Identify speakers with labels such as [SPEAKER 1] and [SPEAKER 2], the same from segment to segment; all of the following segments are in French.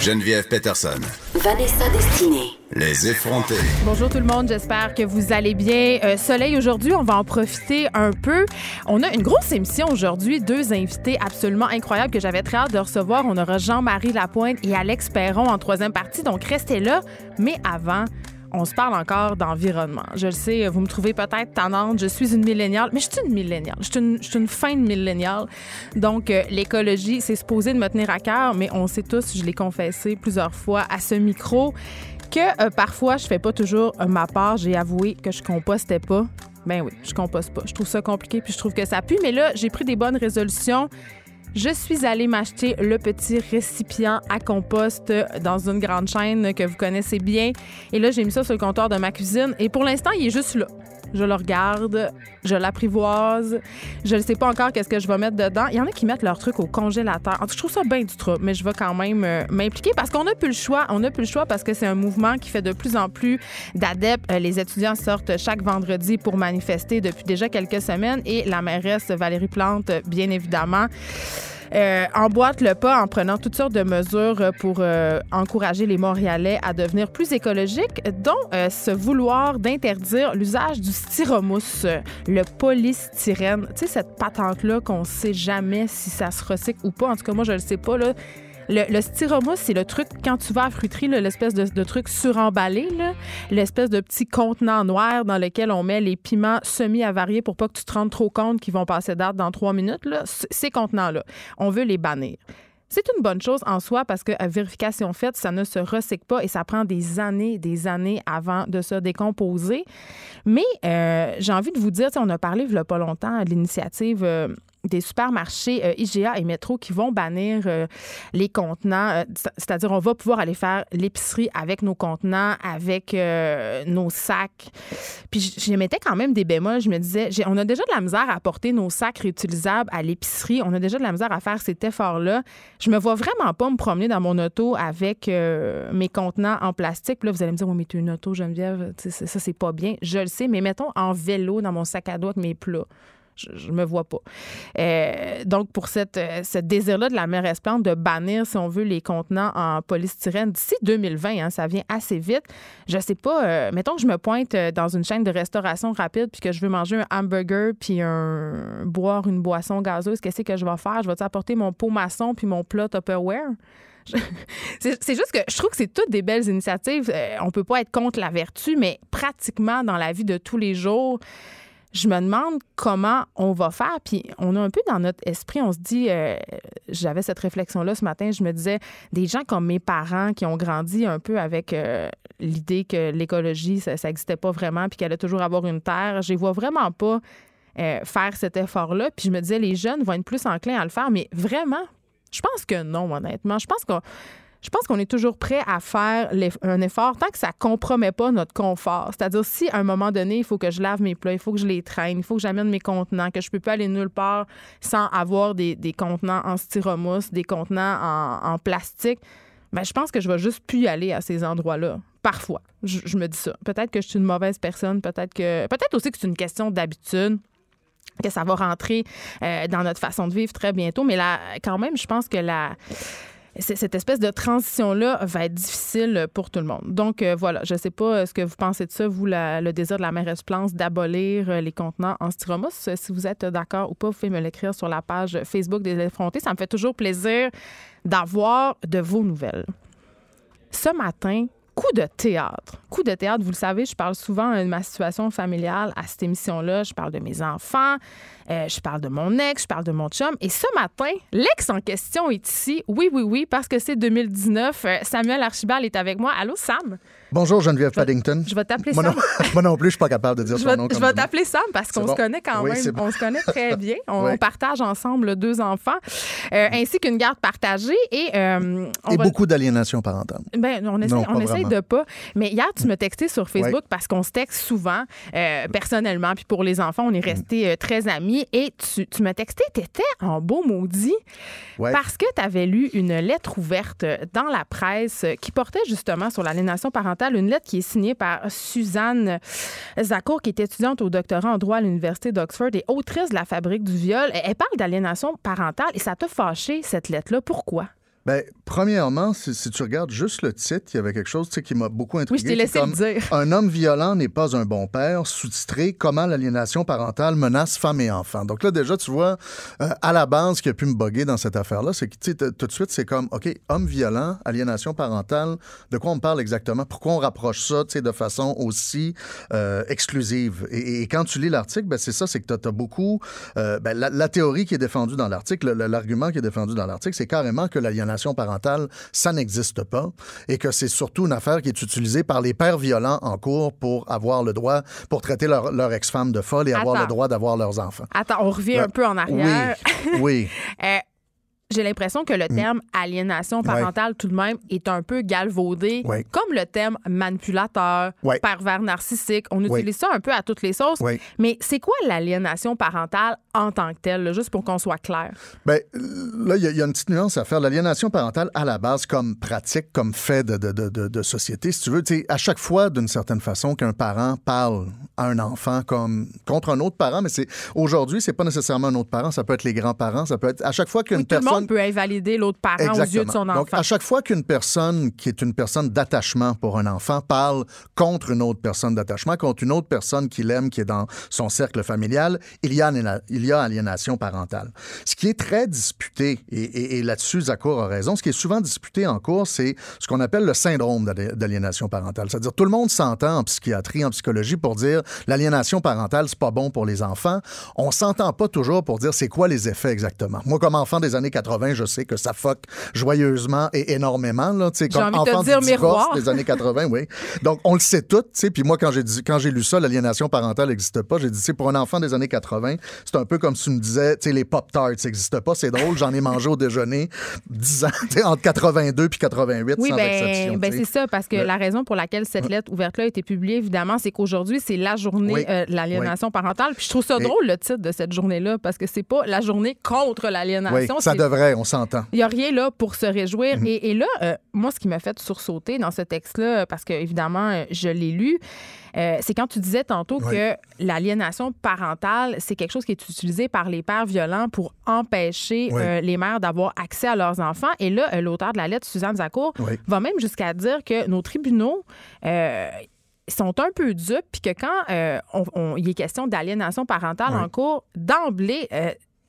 [SPEAKER 1] Geneviève Peterson.
[SPEAKER 2] Vanessa Destinée.
[SPEAKER 1] Les effrontés.
[SPEAKER 3] Bonjour tout le monde, j'espère que vous allez bien. Euh, soleil aujourd'hui, on va en profiter un peu. On a une grosse émission aujourd'hui, deux invités absolument incroyables que j'avais très hâte de recevoir. On aura Jean-Marie Lapointe et Alex Perron en troisième partie, donc restez là. Mais avant, on se parle encore d'environnement. Je le sais, vous me trouvez peut-être tannante. Je suis une milléniale, mais je suis une milléniale. Je suis une, une fin de milléniale. Donc, euh, l'écologie, c'est supposé de me tenir à cœur, mais on sait tous, je l'ai confessé plusieurs fois à ce micro, que euh, parfois, je fais pas toujours euh, ma part. J'ai avoué que je compostais pas. Ben oui, je composte pas. Je trouve ça compliqué, puis je trouve que ça pue. Mais là, j'ai pris des bonnes résolutions. Je suis allée m'acheter le petit récipient à compost dans une grande chaîne que vous connaissez bien. Et là, j'ai mis ça sur le comptoir de ma cuisine. Et pour l'instant, il est juste là. Je le regarde, je l'apprivoise. Je ne sais pas encore qu'est-ce que je vais mettre dedans. Il y en a qui mettent leur truc au congélateur. En tout cas, je trouve ça bien du trop, mais je vais quand même euh, m'impliquer parce qu'on n'a plus le choix. On n'a plus le choix parce que c'est un mouvement qui fait de plus en plus d'adeptes. Euh, les étudiants sortent chaque vendredi pour manifester depuis déjà quelques semaines et la mairesse Valérie Plante, bien évidemment, euh, emboîte le pas en prenant toutes sortes de mesures pour euh, encourager les Montréalais à devenir plus écologiques, dont euh, ce vouloir d'interdire l'usage du styromousse, le polystyrène. Tu sais, cette patente-là qu'on sait jamais si ça se recycle ou pas. En tout cas, moi, je le sais pas. Là. Le, le c'est le truc, quand tu vas à fruiterie, là, l'espèce de, truc suremballé, l'espèce de petit contenant noir dans lequel on met les piments semi-avariés pour pas que tu te rendes trop compte qu'ils vont passer date dans trois minutes. Ces contenants-là, on veut les bannir. C'est une bonne chose en soi parce que à vérification faite, ça ne se recycle pas et ça prend des années, des années avant de se décomposer. Mais euh, j'ai envie de vous dire, on a parlé il y a pas longtemps de l'initiative euh, des supermarchés euh, IGA et Métro qui vont bannir euh, les contenants. euh, C'est-à-dire, on va pouvoir aller faire l'épicerie avec nos contenants, avec nos sacs. Puis je, mettais quand même des bémols. Je me disais, on a déjà de la misère à porter nos sacs réutilisables à l'épicerie. On a déjà de la misère à faire cet effort-là. Je me vois vraiment pas me promener dans mon auto avec mes contenants en plastique. Là, vous allez me dire, oui, mais tu une auto, Geneviève, ça, c'est pas bien. Je le sais, mais mettons en vélo dans mon sac à dos avec mes plats. Je, me vois pas. Euh, donc, pour cette, euh, ce désir-là de la mairesse Plante de bannir, si on veut, les contenants en polystyrène d'ici 2020, hein, ça vient assez vite. Je sais pas, euh, mettons que je me pointe dans une chaîne de restauration rapide puis que je veux manger un hamburger puis boire une boisson gazeuse, qu'est-ce que je vais faire? Je vais apporter mon pot maçon puis mon plat Tupperware? C'est juste que je trouve que c'est toutes des belles initiatives. Euh, on peut pas être contre la vertu, mais pratiquement dans la vie de tous les jours, je me demande comment on va faire. Puis on a un peu dans notre esprit, on se dit, euh, j'avais cette réflexion-là ce matin, je me disais, des gens comme mes parents qui ont grandi un peu avec euh, l'idée que l'écologie, ça n'existait pas vraiment, puis qu'elle allait toujours avoir une terre, je les vois vraiment pas euh, faire cet effort-là. Puis je me disais, les jeunes vont être plus enclins à le faire, mais vraiment, je pense que non, honnêtement. Je pense qu'on je pense qu'on est toujours prêt à faire un effort tant que ça compromet pas notre confort. C'est-à-dire, si à un moment donné, il faut que je lave mes plats, il faut que je les traîne, il faut que j'amène mes contenants, que je peux pas aller nulle part sans avoir des, contenants en styromousse, des contenants en, plastique, ben, je pense que je vais juste plus y aller à ces endroits-là. Parfois. Je, me dis ça. Peut-être que je suis une mauvaise personne, peut-être que. Peut-être aussi que c'est une question d'habitude que ça va rentrer euh, dans notre façon de vivre très bientôt. Mais là, quand même, je pense que la, cette espèce de transition-là va être difficile pour tout le monde. Donc, euh, voilà, je ne sais pas euh, ce que vous pensez de ça, vous, le désir de la mairesse Plante d'abolir euh, les contenants en styromousse. Si vous êtes d'accord ou pas, vous pouvez me l'écrire sur la page Facebook des effrontés. Ça me fait toujours plaisir d'avoir de vos nouvelles. Ce matin, coup de théâtre. Beaucoup de théâtre. Vous le savez, je parle souvent de ma situation familiale à cette émission-là. Je parle de mes enfants, euh, je parle de mon ex, je parle de mon chum. Et ce matin, l'ex en question est ici. Oui, oui, oui, parce que c'est 2019. Euh, Samuel Archibald est avec moi. Allô, Sam?
[SPEAKER 4] Bonjour Geneviève Paddington.
[SPEAKER 3] Je vais t'appeler Sam.
[SPEAKER 4] non, moi non plus, je suis pas capable de dire
[SPEAKER 3] Je
[SPEAKER 4] son nom
[SPEAKER 3] je vais t'appeler Sam parce qu'on se connaît quand
[SPEAKER 4] Oui,
[SPEAKER 3] même.
[SPEAKER 4] bon.
[SPEAKER 3] On se connaît très bien. On
[SPEAKER 4] Oui.
[SPEAKER 3] partage ensemble deux enfants, euh, ainsi qu'une garde partagée. Et, euh, on
[SPEAKER 4] Et
[SPEAKER 3] va-
[SPEAKER 4] beaucoup d'aliénation parentale.
[SPEAKER 3] Ben, on essaie,
[SPEAKER 4] Non,
[SPEAKER 3] on essaie de pas. Mais hier, tu m'as texté sur Facebook
[SPEAKER 4] Ouais.
[SPEAKER 3] parce qu'on se texte souvent, euh, personnellement. Puis pour les enfants, on est restés euh, très amis. Et tu, tu m'as texté, tu étais en beau maudit
[SPEAKER 4] Ouais.
[SPEAKER 3] parce que tu avais lu une lettre ouverte dans la presse qui portait justement sur l'aliénation parentale. Une lettre qui est signée par Suzanne Zakour, qui est étudiante au doctorat en droit à l'Université d'Oxford et autrice de La fabrique du viol. Elle elle parle d'aliénation parentale et ça t'a fâché, cette lettre-là. Pourquoi?
[SPEAKER 4] Ben, premièrement, si, si tu regardes juste le titre, il y avait quelque chose qui m'a beaucoup intrigué.
[SPEAKER 3] Oui, je t'ai laissé
[SPEAKER 4] comme
[SPEAKER 3] le dire.
[SPEAKER 4] Un homme violent n'est pas un bon père, sous-titré Comment l'aliénation parentale menace femmes et enfants. Donc là, déjà, tu vois, euh, à la base, ce qui a pu me boguer dans cette affaire-là, c'est que tout de suite, c'est comme, OK, homme violent, aliénation parentale, de quoi on parle exactement? Pourquoi on rapproche ça de façon aussi euh, exclusive? Et, et quand tu lis l'article, ben, c'est ça, c'est que tu as, beaucoup. euh, ben, la, la théorie qui est défendue dans l'article, le- l'argument qui est défendu dans l'article, c'est carrément que l'aliénation parentale, ça n'existe pas et que c'est surtout une affaire qui est utilisée par les pères violents en cours pour avoir le droit, pour traiter leur, leur ex-femme de folle et avoir le droit d'avoir leurs enfants.
[SPEAKER 3] Attends, on revient
[SPEAKER 4] Ben,
[SPEAKER 3] un peu en arrière.
[SPEAKER 4] Oui, oui.
[SPEAKER 3] Euh, j'ai l'impression que le terme aliénation parentale, tout de même, est un peu galvaudé, comme le terme manipulateur,
[SPEAKER 4] Oui.
[SPEAKER 3] pervers narcissique. On utilise ça un peu à toutes les sauces. Mais c'est quoi l'aliénation parentale en tant que telle, là, juste pour qu'on soit clair?
[SPEAKER 4] Ben, là, il y, a- il y a une petite nuance à faire. L'aliénation parentale, à la base, comme pratique, comme fait de, de, de, de- de société, si tu veux, à chaque fois, d'une certaine façon, qu'un parent parle à un enfant comme contre un autre parent, mais c'est aujourd'hui, c'est pas nécessairement un autre parent, ça peut être les grands-parents, ça peut être à chaque fois qu'une
[SPEAKER 3] Oui, tout le
[SPEAKER 4] personne
[SPEAKER 3] monde peut invalider l'autre parent aux yeux de son
[SPEAKER 4] Donc,
[SPEAKER 3] enfant.
[SPEAKER 4] à chaque fois qu'une personne qui est une personne d'attachement pour un enfant parle contre une autre personne d'attachement, contre une autre personne qu'il aime, qui est dans son cercle familial, il y a, il y a aliénation parentale. Ce qui est très disputé, et, et- et là-dessus, Zakour a raison, ce qui est souvent disputé en cours, c'est ce qu'on appelle le syndrome d'ali- d'aliénation parentale. C'est-à-dire, tout le monde s'entend en psychiatrie, en psychologie pour dire l'aliénation parentale, c'est pas bon pour les enfants. On s'entend pas toujours pour dire c'est quoi les effets exactement. Moi, comme enfant des années 80, je sais que ça fuck joyeusement et énormément. Là, tu sais, comme
[SPEAKER 3] envie de
[SPEAKER 4] enfant
[SPEAKER 3] dire
[SPEAKER 4] du divorce des années 80, oui. Donc, on le sait tout. tu sais. Puis moi, quand j'ai lu ça, l'aliénation parentale n'existe pas, j'ai dit, c'est pour un enfant des années 80, c'est un peu comme tu me disais, tu sais, les Pop-Tarts n'existent pas. C'est drôle, j'en ai mangé au déjeuner 10 ans, entre 82 puis 88,
[SPEAKER 3] Oui,
[SPEAKER 4] sans exception.
[SPEAKER 3] ben, ben
[SPEAKER 4] tu sais.
[SPEAKER 3] c'est ça, parce que
[SPEAKER 4] Ouais.
[SPEAKER 3] la raison pour laquelle cette lettre ouverte-là a été publiée, évidemment, c'est qu'aujourd'hui, c'est la journée
[SPEAKER 4] Oui.
[SPEAKER 3] euh, de l'aliénation parentale. Puis je trouve ça
[SPEAKER 4] Et-
[SPEAKER 3] drôle, le titre de cette journée-là, parce que c'est pas la journée contre l'aliénation.
[SPEAKER 4] ça devrait, on s'entend.
[SPEAKER 3] Il n'y a rien là pour se réjouir.
[SPEAKER 4] Mhm.
[SPEAKER 3] et, et là, euh, moi, ce qui m'a fait sursauter dans ce texte-là, parce que évidemment, je l'ai lu, euh, c'est quand tu disais tantôt
[SPEAKER 4] Oui.
[SPEAKER 3] que l'aliénation parentale, c'est quelque chose qui est utilisé par les pères violents pour empêcher
[SPEAKER 4] Oui.
[SPEAKER 3] euh, les mères d'avoir accès à leurs enfants. Et là, euh, l'auteur de la lettre, Suzanne Zakour,
[SPEAKER 4] Oui.
[SPEAKER 3] va même jusqu'à dire que nos tribunaux euh, sont un peu dupes, puis que quand euh, on- on- il est question d'aliénation parentale
[SPEAKER 4] Oui.
[SPEAKER 3] en cours, d'emblée,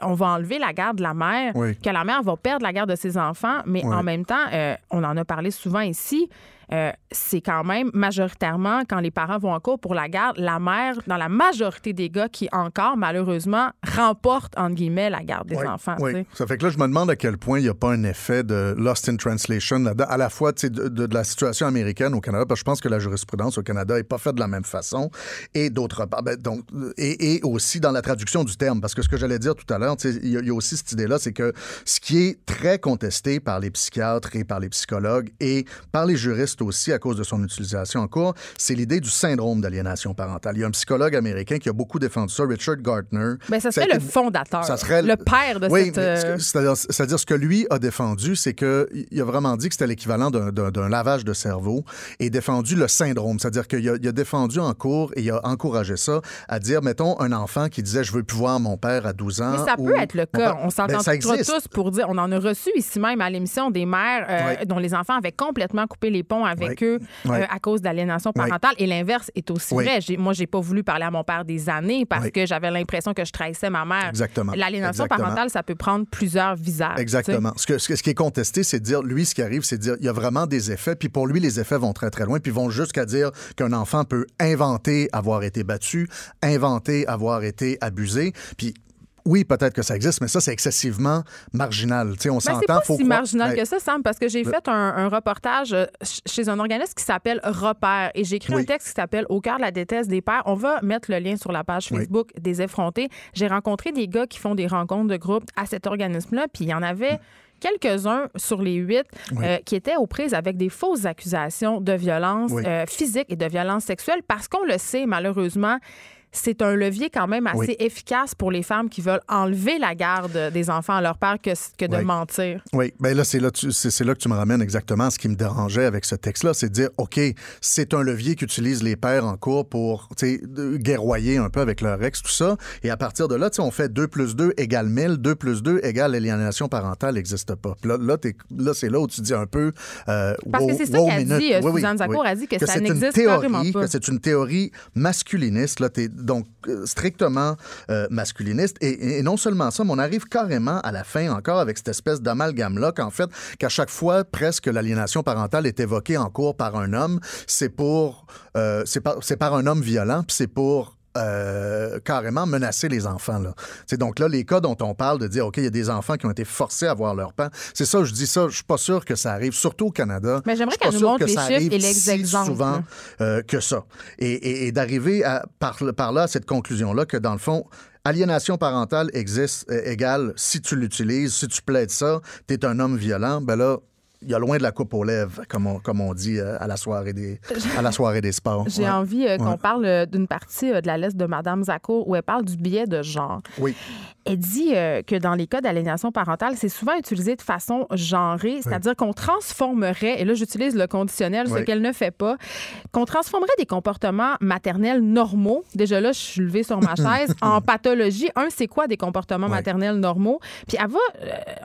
[SPEAKER 3] on va enlever la garde de la mère, que la mère va perdre la garde de ses enfants, mais en même temps, on en a parlé souvent ici, euh, c'est quand même majoritairement, quand les parents vont en cours pour la garde, la mère, dans la majorité des cas, qui encore, malheureusement, remporte, entre guillemets, la garde des
[SPEAKER 4] Oui,
[SPEAKER 3] enfants.
[SPEAKER 4] oui. Ça fait que là, je me demande à quel point il n'y a pas un effet de lost in translation là-dedans, à la fois de, de- de la situation américaine au Canada, parce que je pense que la jurisprudence au Canada n'est pas faite de la même façon, et d'autre part, ben, donc, et, et aussi dans la traduction du terme, parce que ce que j'allais dire tout à l'heure, y, il y a aussi cette idée-là, c'est que ce qui est très contesté par les psychiatres et par les psychologues et par les juristes aussi à cause de son utilisation en cours, c'est l'idée du syndrome d'aliénation parentale. Il y a un psychologue américain qui a beaucoup défendu ça, Richard Gardner.
[SPEAKER 3] Ben, ça serait le fondateur,
[SPEAKER 4] ça serait
[SPEAKER 3] le père de
[SPEAKER 4] oui,
[SPEAKER 3] cette...
[SPEAKER 4] mais
[SPEAKER 3] euh,
[SPEAKER 4] c'est-à-dire, ce que lui a défendu, c'est qu'il a vraiment dit que c'était l'équivalent d'un, lavage de cerveau et défendu le syndrome. C'est-à-dire qu'il a, il a défendu en cours et il a encouragé ça à dire, mettons, un enfant qui disait je veux plus voir mon père à 12 ans.
[SPEAKER 3] Mais ça peut être le cas. On s'entend
[SPEAKER 4] Ben,
[SPEAKER 3] tous pour dire. On en a reçu ici même à l'émission des mères euh,
[SPEAKER 4] Oui.
[SPEAKER 3] dont les enfants avaient complètement coupé les ponts avec
[SPEAKER 4] Oui.
[SPEAKER 3] eux
[SPEAKER 4] Oui.
[SPEAKER 3] euh, à cause d'aliénation
[SPEAKER 4] Oui.
[SPEAKER 3] parentale. Et l'inverse est aussi vrai. Moi, j'ai pas voulu parler à mon père des années parce que j'avais l'impression que je trahissais ma mère.
[SPEAKER 4] Exactement.
[SPEAKER 3] L'aliénation parentale, ça peut prendre plusieurs visages.
[SPEAKER 4] Exactement. Ce, que, ce ce qui est contesté, c'est de dire, lui, ce qui arrive, c'est de dire, il y a vraiment des effets, puis pour lui, les effets vont très, très loin, puis vont jusqu'à dire qu'un enfant peut inventer avoir été battu, inventer avoir été abusé, puis oui, peut-être que ça existe, mais ça, c'est excessivement marginal. On
[SPEAKER 3] Ben,
[SPEAKER 4] s'entend.
[SPEAKER 3] c'est pas
[SPEAKER 4] faut
[SPEAKER 3] si
[SPEAKER 4] croire-
[SPEAKER 3] marginal que ça, Sam, parce que j'ai fait un, un reportage euh, ch- chez un organisme qui s'appelle Repère et j'ai écrit un texte qui s'appelle Au cœur de la déteste des pères. On va mettre le lien sur la page
[SPEAKER 4] Oui.
[SPEAKER 3] Facebook des effrontés. J'ai rencontré des gars qui font des rencontres de groupe à cet organisme-là, puis il y en avait quelques-uns sur les huit
[SPEAKER 4] Oui.
[SPEAKER 3] euh, qui étaient aux prises avec des fausses accusations de violence
[SPEAKER 4] Oui.
[SPEAKER 3] euh, physique et de violence sexuelle parce qu'on le sait, malheureusement, c'est un levier quand même assez
[SPEAKER 4] Oui.
[SPEAKER 3] efficace pour les femmes qui veulent enlever la garde des enfants à leur père que, que de
[SPEAKER 4] Oui.
[SPEAKER 3] mentir.
[SPEAKER 4] Oui, bien là, c'est là, tu- que tu me ramènes exactement à ce qui me dérangeait avec ce texte-là, c'est de dire, OK, c'est un levier qu'utilisent les pères en cours pour, tu sais, de- guerroyer un peu avec leur ex, tout ça. Et à partir de là, tu sais, on fait 2 plus 2 égale 1000, 2 plus 2 égale l'aliénation parentale n'existe pas. Puis là, là, c'est là où tu dis un peu... euh,
[SPEAKER 3] Parce que c'est ça
[SPEAKER 4] wow
[SPEAKER 3] qu'a dit, euh,
[SPEAKER 4] Oui,
[SPEAKER 3] Suzanne Zakour
[SPEAKER 4] oui.
[SPEAKER 3] a dit que ça n'existe
[SPEAKER 4] théorie,
[SPEAKER 3] pas.
[SPEAKER 4] que c'est une théorie masculiniste, là, donc euh, strictement euh, masculiniste. Et, non seulement ça, mais on arrive carrément à la fin encore avec cette espèce d'amalgame-là qu'en fait, qu'à chaque fois, presque l'aliénation parentale est évoquée en cours par un homme, c'est pour, euh, c'est par, par un homme violent, puis c'est pour euh, carrément menacer les enfants. Là. C'est donc là, les cas dont on parle de dire, OK, il y a des enfants qui ont été forcés à voir leur père. C'est ça, je dis ça, je suis pas sûr que ça arrive, surtout au Canada.
[SPEAKER 3] Mais j'aimerais qu'elle nous montre les chiffres et les
[SPEAKER 4] si
[SPEAKER 3] exemples,
[SPEAKER 4] souvent euh, que ça. Et, et- et d'arriver par là à cette conclusion-là que, dans le fond, aliénation parentale existe euh, égale si tu l'utilises, si tu plaides ça, tu es un homme violent, ben là, il y a loin de la coupe aux lèvres, comme on, comme on dit euh, à, la soirée des, à la soirée des sports.
[SPEAKER 3] J'ai
[SPEAKER 4] Ouais.
[SPEAKER 3] envie euh, qu'on
[SPEAKER 4] Ouais.
[SPEAKER 3] parle euh, d'une partie euh, de la liste de Madame Zakour où elle parle du biais de genre.
[SPEAKER 4] Oui.
[SPEAKER 3] Elle dit que dans les cas d'aliénation parentale, c'est souvent utilisé de façon genrée, c'est-à-dire qu'on transformerait, et là j'utilise le conditionnel, ce
[SPEAKER 4] Oui.
[SPEAKER 3] qu'elle ne fait pas, qu'on transformerait des comportements maternels normaux, déjà là je suis levée sur ma chaise, en pathologie. Un, c'est quoi des comportements
[SPEAKER 4] Oui.
[SPEAKER 3] maternels normaux? Puis elle va,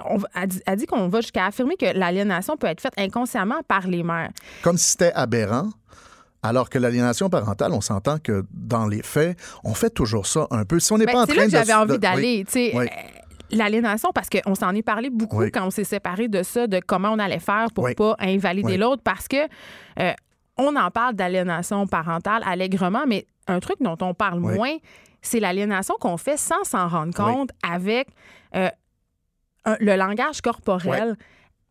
[SPEAKER 3] on elle dit, dit qu'on va jusqu'à affirmer que l'aliénation peut être faite inconsciemment par les mères.
[SPEAKER 4] Comme si c'était aberrant. Alors que l'aliénation parentale, on s'entend que dans les faits, on fait toujours ça un peu. Si on n'est
[SPEAKER 3] Ben,
[SPEAKER 4] pas en
[SPEAKER 3] c'est
[SPEAKER 4] train
[SPEAKER 3] là que j'avais envie
[SPEAKER 4] de-
[SPEAKER 3] d'aller.
[SPEAKER 4] oui. Oui.
[SPEAKER 3] euh, L'aliénation, parce qu'on s'en est parlé beaucoup
[SPEAKER 4] Oui.
[SPEAKER 3] quand on s'est séparés de ça, de comment on allait faire pour pas invalider l'autre, parce que euh, on en parle d'aliénation parentale allègrement, mais un truc dont on parle moins, c'est l'aliénation qu'on fait sans s'en rendre compte avec euh, un- le langage corporel,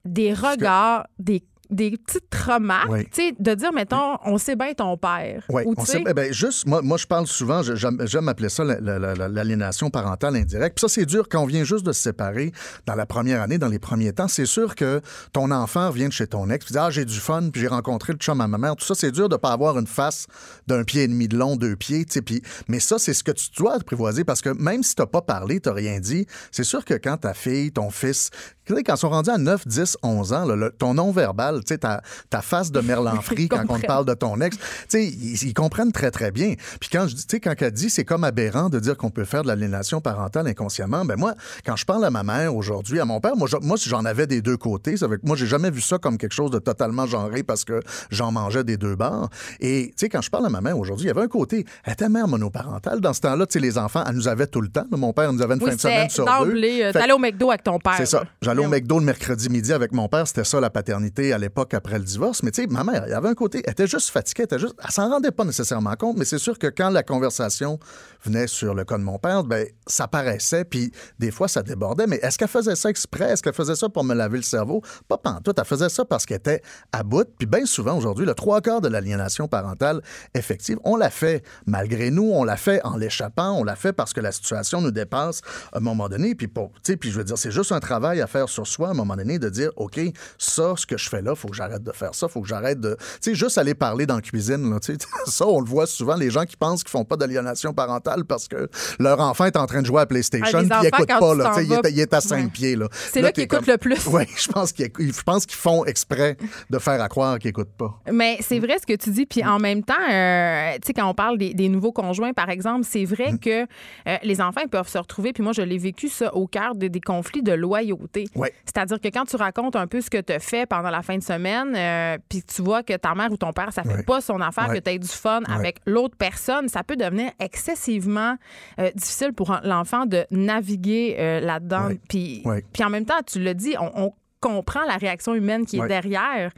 [SPEAKER 3] des regards, des des petites remarques,
[SPEAKER 4] Oui.
[SPEAKER 3] tu sais, de dire, mettons, on sait bien ton père.
[SPEAKER 4] Oui,
[SPEAKER 3] Ou,
[SPEAKER 4] on sait, ben, juste, moi, moi, je parle souvent, j'aime appeler ça la- la- la- la- l'aliénation parentale indirecte. Puis ça, c'est dur quand on vient juste de se séparer dans la première année, dans les premiers temps. C'est sûr que ton enfant vient de chez ton ex, puis dit Ah, j'ai du fun, puis j'ai rencontré le chum à ma mère. Tout ça, c'est dur de pas avoir une face d'un pied et demi de long, deux pieds. tu sais, Puis, mais ça, c'est ce que tu dois apprivoiser parce que même si tu pas parlé, tu rien dit, c'est sûr que quand ta fille, ton fils, tu sais, quand ils sont rendus à 9, 10, 11 ans, là, le- ton non-verbal, tu sais, ta, ta face de merlanfrie
[SPEAKER 3] Ils
[SPEAKER 4] quand on te parle de ton ex, tu sais, ils, ils comprennent très, très bien. Puis quand je dis, tu sais, quand elle dit c'est comme aberrant de dire qu'on peut faire de l'aliénation parentale inconsciemment, ben moi, quand je parle à ma mère aujourd'hui, à mon père, moi, moi j'en avais des deux côtés. Ça veut moi, j'ai jamais vu ça comme quelque chose de totalement genré parce que j'en mangeais des deux bords. Et, tu sais, quand je parle à ma mère aujourd'hui, il y avait un côté, elle était mère monoparentale. Dans ce temps-là, tu sais, les enfants, elle nous avait tout le temps. Mon père nous avait une
[SPEAKER 3] oui,
[SPEAKER 4] fin de semaine sur deux.
[SPEAKER 3] euh, t'allais au McDo avec ton père.
[SPEAKER 4] c'est ça. J'allais au. McDo le mercredi midi avec mon père. C'était ça, la paternité à l'époque après le divorce. Mais tu sais, ma mère, il y avait un côté, elle était juste fatiguée. Elle, elle s'en rendait pas nécessairement compte. Mais c'est sûr que quand la conversation venait sur le cas de mon père, ben, ça paraissait. Puis des fois, ça débordait. Mais est-ce qu'elle faisait ça exprès? Est-ce qu'elle faisait ça pour me laver le cerveau? Pas pantoute. Elle faisait ça parce qu'elle était à bout. Puis bien souvent, aujourd'hui, le trois quarts de l'aliénation parentale effective, on l'a fait malgré nous. On l'a fait en l'échappant. On l'a fait parce que la situation nous dépasse à un moment donné. Puis, pour, puis je veux dire, c'est juste un travail à faire sur soi à un moment donné de dire, OK, ça, ce que je fais là, là, faut que j'arrête de faire ça, faut que j'arrête de. Tu sais, juste aller parler dans la cuisine, là, tu sais, ça, on le voit souvent, les gens qui pensent qu'ils font pas d'aliénation parentale parce que leur enfant est en train de jouer à PlayStation,
[SPEAKER 3] Ah,
[SPEAKER 4] puis il écoute pas, là, il, est, il est à cinq
[SPEAKER 3] Ouais.
[SPEAKER 4] pieds, là.
[SPEAKER 3] C'est là
[SPEAKER 4] t'es
[SPEAKER 3] qu'ils écoutent
[SPEAKER 4] comme-
[SPEAKER 3] le plus.
[SPEAKER 4] Oui, je pense qu'ils qu'ils font exprès de faire à croire qu'ils écoutent pas.
[SPEAKER 3] Mais c'est vrai ce que tu dis. Puis en même temps, euh, tu sais, quand on parle des, des nouveaux conjoints, par exemple, c'est vrai que euh, les enfants ils peuvent se retrouver. Puis moi, je l'ai vécu ça au cœur de- des conflits de loyauté.
[SPEAKER 4] Ouais.
[SPEAKER 3] C'est-à-dire que quand tu racontes un peu ce que tu as fait pendant la fin de semaine, euh, puis que tu vois que ta mère ou ton père, ça fait
[SPEAKER 4] Ouais.
[SPEAKER 3] pas son affaire,
[SPEAKER 4] Ouais.
[SPEAKER 3] que tu aies du fun
[SPEAKER 4] Ouais.
[SPEAKER 3] avec l'autre personne, ça peut devenir excessivement euh, difficile pour l'enfant de naviguer euh, là-dedans. Puis en même temps, tu l'as dit, on, on comprend la réaction humaine qui est
[SPEAKER 4] Ouais.
[SPEAKER 3] derrière,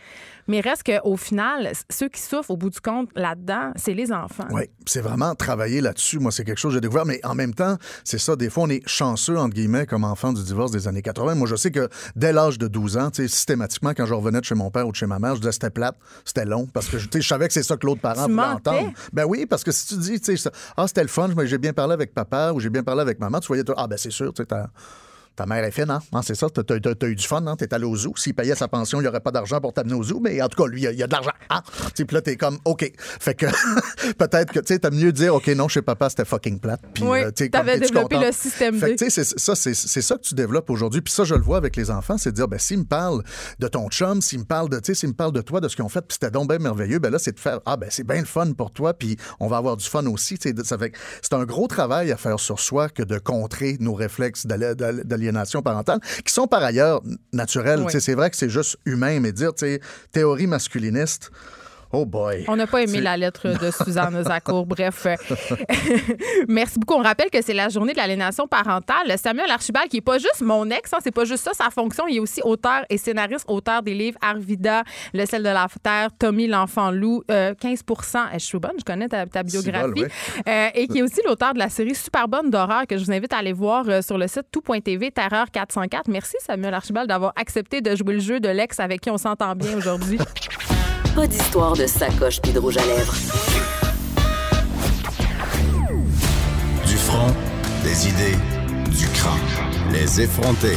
[SPEAKER 3] mais reste qu'au final, ceux qui souffrent au bout du compte là-dedans, c'est les enfants.
[SPEAKER 4] Oui, c'est vraiment travailler là-dessus. Moi, c'est quelque chose que j'ai découvert. Mais en même temps, c'est ça. Des fois, on est chanceux, entre guillemets, comme enfant du divorce des années 80. Moi, je sais que dès l'âge de 12 ans, systématiquement, quand je revenais de chez mon père ou de chez ma mère, je disais c'était plate, c'était long, parce que je savais que c'est ça que l'autre parent voulait entendre. Ben oui, parce que si tu dis, tu sais, ça- ah, c'était le fun, j'ai bien parlé avec papa ou j'ai bien parlé avec maman, tu voyais, ah, ben c'est sûr, tu sais, Ta mère est fine, hein? Ah, c'est ça, t'as, t'as eu du fun, hein? T'es allé au zoo. S'il payait sa pension, il n'y aurait pas d'argent pour t'amener au zoo, mais en tout cas, lui, il y a, il y a de l'argent. Tu sais, Puis là, t'es comme, OK. Fait que peut-être que, tu sais, t'as mieux dire, OK, non, chez papa, c'était fucking plate. Puis,
[SPEAKER 3] Oui,
[SPEAKER 4] euh,
[SPEAKER 3] t'avais développé le système
[SPEAKER 4] Fait que, tu sais, c'est ça, c'est, ça que tu développes aujourd'hui. Puis ça, je le vois avec les enfants, c'est de dire, ben, s'ils me parlent de ton chum, s'ils me parlent de, tu sais, s'ils me parlent de toi, de ce qu'ils ont fait, puis c'était donc bien merveilleux, ben là, c'est de faire, ah, ben, c'est bien le fun pour toi, puis on va avoir du fun aussi. Tu sais, de- ça fait que c'est un gros travail à faire sur soi que de contrer nos réflexes d'ali- d'aliénation parentale, qui sont par ailleurs.
[SPEAKER 3] Oui.
[SPEAKER 4] Sais, C'est vrai que c'est juste humain, mais dire, théorie masculiniste, oh boy.
[SPEAKER 3] On n'a pas aimé la lettre de Suzanne Zacour. Bref, euh, merci beaucoup. On rappelle que c'est la journée de l'aliénation parentale. Samuel Archibald, qui n'est pas juste mon ex, hein, c'est pas juste ça sa fonction, il est aussi auteur et scénariste, auteur des livres Arvida, Le sel de la terre, Tommy l'enfant loup, euh, 15 Eh, Je suis bonne, je connais ta, biographie. Euh, et qui est aussi l'auteur de la série Super bonne d'horreur que je vous invite à aller voir euh, sur le site tout.tv, Terreur 404. Merci Samuel Archibald d'avoir accepté de jouer le jeu de l'ex avec qui on s'entend bien aujourd'hui.
[SPEAKER 2] Pas d'histoire de sacoche puis de rouge à lèvres.
[SPEAKER 1] Du front, des idées, du crâne. Les effronter.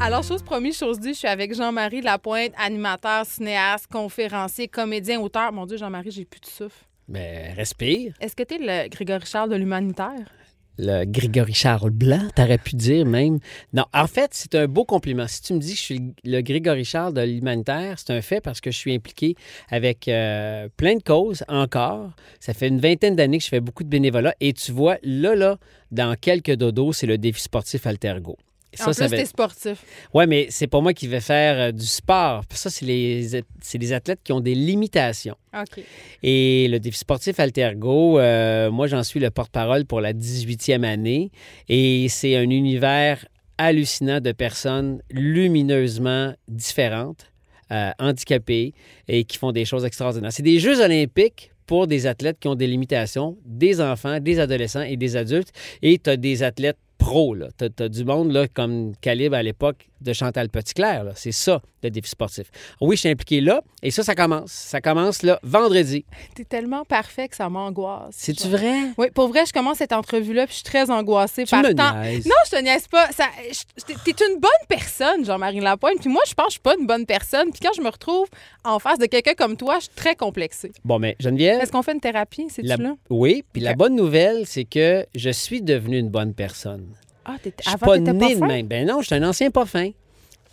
[SPEAKER 3] Alors, chose promise, chose due, je suis avec Jean-Marie Lapointe, animateur, cinéaste, conférencier, comédien, auteur. Mon Dieu, Jean-Marie, j'ai plus de souffle.
[SPEAKER 5] Mais respire.
[SPEAKER 3] Est-ce que tu es le Grégory Charles de l'humanitaire?
[SPEAKER 5] Le Grégory Charles Blanc, t'aurais pu dire même. Non, en fait, c'est un beau compliment. Si tu me dis que je suis le Grégory Charles de l'humanitaire, c'est un fait parce que je suis impliqué avec euh, plein de causes encore. Ça fait une vingtaine d'années que je fais beaucoup de bénévolat et tu vois, là, là, dans quelques dodos, c'est le défi sportif Altergo. Et
[SPEAKER 3] en plus,
[SPEAKER 5] va
[SPEAKER 3] t'es sportif.
[SPEAKER 5] Ouais, mais c'est pas moi qui vais faire euh, du sport. Ça, c'est les, les athlètes qui ont des limitations.
[SPEAKER 3] OK.
[SPEAKER 5] Et le défi sportif Altergo, euh, moi, j'en suis le porte-parole pour la 18e année. Et c'est un univers hallucinant de personnes lumineusement différentes, euh, handicapées et qui font des choses extraordinaires. C'est des Jeux olympiques pour des athlètes qui ont des limitations, des enfants, des adolescents et des adultes. Et tu as des athlètes pros. Tu as, du monde là, comme calibre à l'époque de Chantal Petitclerc. C'est ça, le défi sportif. Oui, je suis impliqué là. Et ça, ça commence. Ça commence là, vendredi.
[SPEAKER 3] T'es tellement parfait que ça m'angoisse.
[SPEAKER 5] C'est-tu vrai?
[SPEAKER 3] Oui, pour vrai, je commence cette entrevue-là puis je suis très angoissée
[SPEAKER 5] Tu
[SPEAKER 3] par
[SPEAKER 5] me
[SPEAKER 3] temps.
[SPEAKER 5] niaises.
[SPEAKER 3] Non, je te niaise pas. Ça, t'es une bonne personne, Jean-Marie Lapointe. Puis moi, je pense que je suis pas une bonne personne. Puis quand je me retrouve en face de quelqu'un comme toi, je suis très complexée.
[SPEAKER 5] Bon, mais Geneviève,
[SPEAKER 3] Est-ce qu'on fait une thérapie, c'est-tu
[SPEAKER 5] la-
[SPEAKER 3] là?
[SPEAKER 5] oui, puis la bonne nouvelle, c'est que je suis devenu une bonne personne.
[SPEAKER 3] Ah, t'étais
[SPEAKER 5] Je suis pas
[SPEAKER 3] t'étais
[SPEAKER 5] né de
[SPEAKER 3] fin?
[SPEAKER 5] même. Ben non, je suis un ancien pas fin.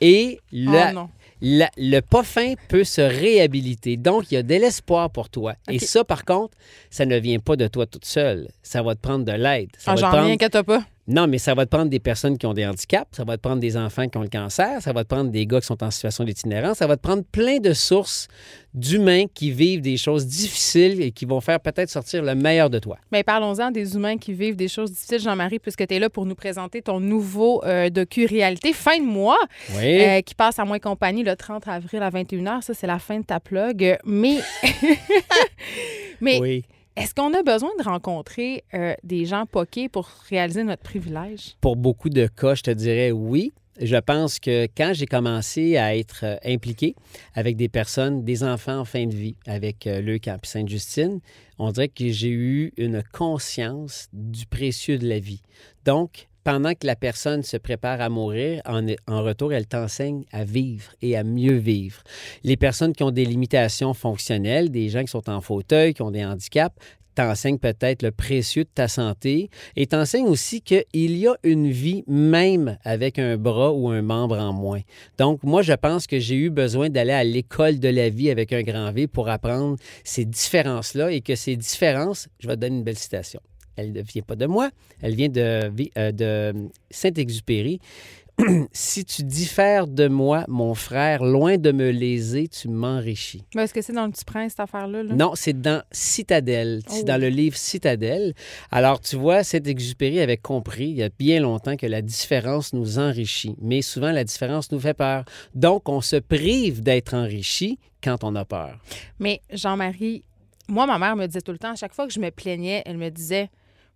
[SPEAKER 5] Et
[SPEAKER 3] non.
[SPEAKER 5] la- le pas fin peut se réhabiliter. Donc, il y a de l'espoir pour toi. Et
[SPEAKER 3] Ok.
[SPEAKER 5] ça, par contre, ça ne vient pas de toi toute seule. Ça va te prendre de l'aide. Ça
[SPEAKER 3] Ah,
[SPEAKER 5] va te
[SPEAKER 3] j'en
[SPEAKER 5] prendre-
[SPEAKER 3] ai, inquiète pas.
[SPEAKER 5] Non, mais ça va te prendre des personnes qui ont des handicaps, ça va te prendre des enfants qui ont le cancer, ça va te prendre des gars qui sont en situation d'itinérance, ça va te prendre plein de sources d'humains qui vivent des choses difficiles et qui vont faire peut-être sortir le meilleur de toi.
[SPEAKER 3] Mais parlons-en des humains qui vivent des choses difficiles, Jean-Marie, puisque tu es là pour nous présenter ton nouveau euh, docu-réalité fin de mois
[SPEAKER 5] Oui.
[SPEAKER 3] euh, qui passe à Moins Compagnie le 30 avril à 21h. Ça, c'est la fin de ta plug. Mais, mais
[SPEAKER 5] oui.
[SPEAKER 3] Est-ce qu'on a besoin de rencontrer euh, des gens poqués pour réaliser notre privilège?
[SPEAKER 5] Pour beaucoup de cas, je te dirais oui. Je pense que quand j'ai commencé à être euh, impliqué avec des personnes, des enfants en fin de vie, avec euh, le camp Sainte-Justine, on dirait que j'ai eu une conscience du précieux de la vie. Donc, pendant que la personne se prépare à mourir, en, retour, elle t'enseigne à vivre et à mieux vivre. Les personnes qui ont des limitations fonctionnelles, des gens qui sont en fauteuil, qui ont des handicaps, t'enseigne peut-être le précieux de ta santé et t'enseigne aussi qu'il y a une vie même avec un bras ou un membre en moins. Donc, moi, je pense que j'ai eu besoin d'aller à l'école de la vie avec un grand V pour apprendre ces différences-là et que ces différences, je vais te donner une belle citation. Elle ne vient pas de moi, elle vient de, euh, de Saint-Exupéry. si tu diffères de moi, mon frère, loin de me léser, tu m'enrichis.
[SPEAKER 3] Mais Est-ce que c'est dans le petit prince, cette affaire-là? là?
[SPEAKER 5] Non, c'est dans Citadelle. C'est
[SPEAKER 3] Oh.
[SPEAKER 5] dans le livre Citadelle. Alors, tu vois, cet exupéry avait compris il y a bien longtemps que la différence nous enrichit. Mais souvent, la différence nous fait peur. Donc, on se prive d'être enrichi quand on a peur.
[SPEAKER 3] Mais Jean-Marie, moi, ma mère me disait tout le temps, à chaque fois que je me plaignais, elle me disait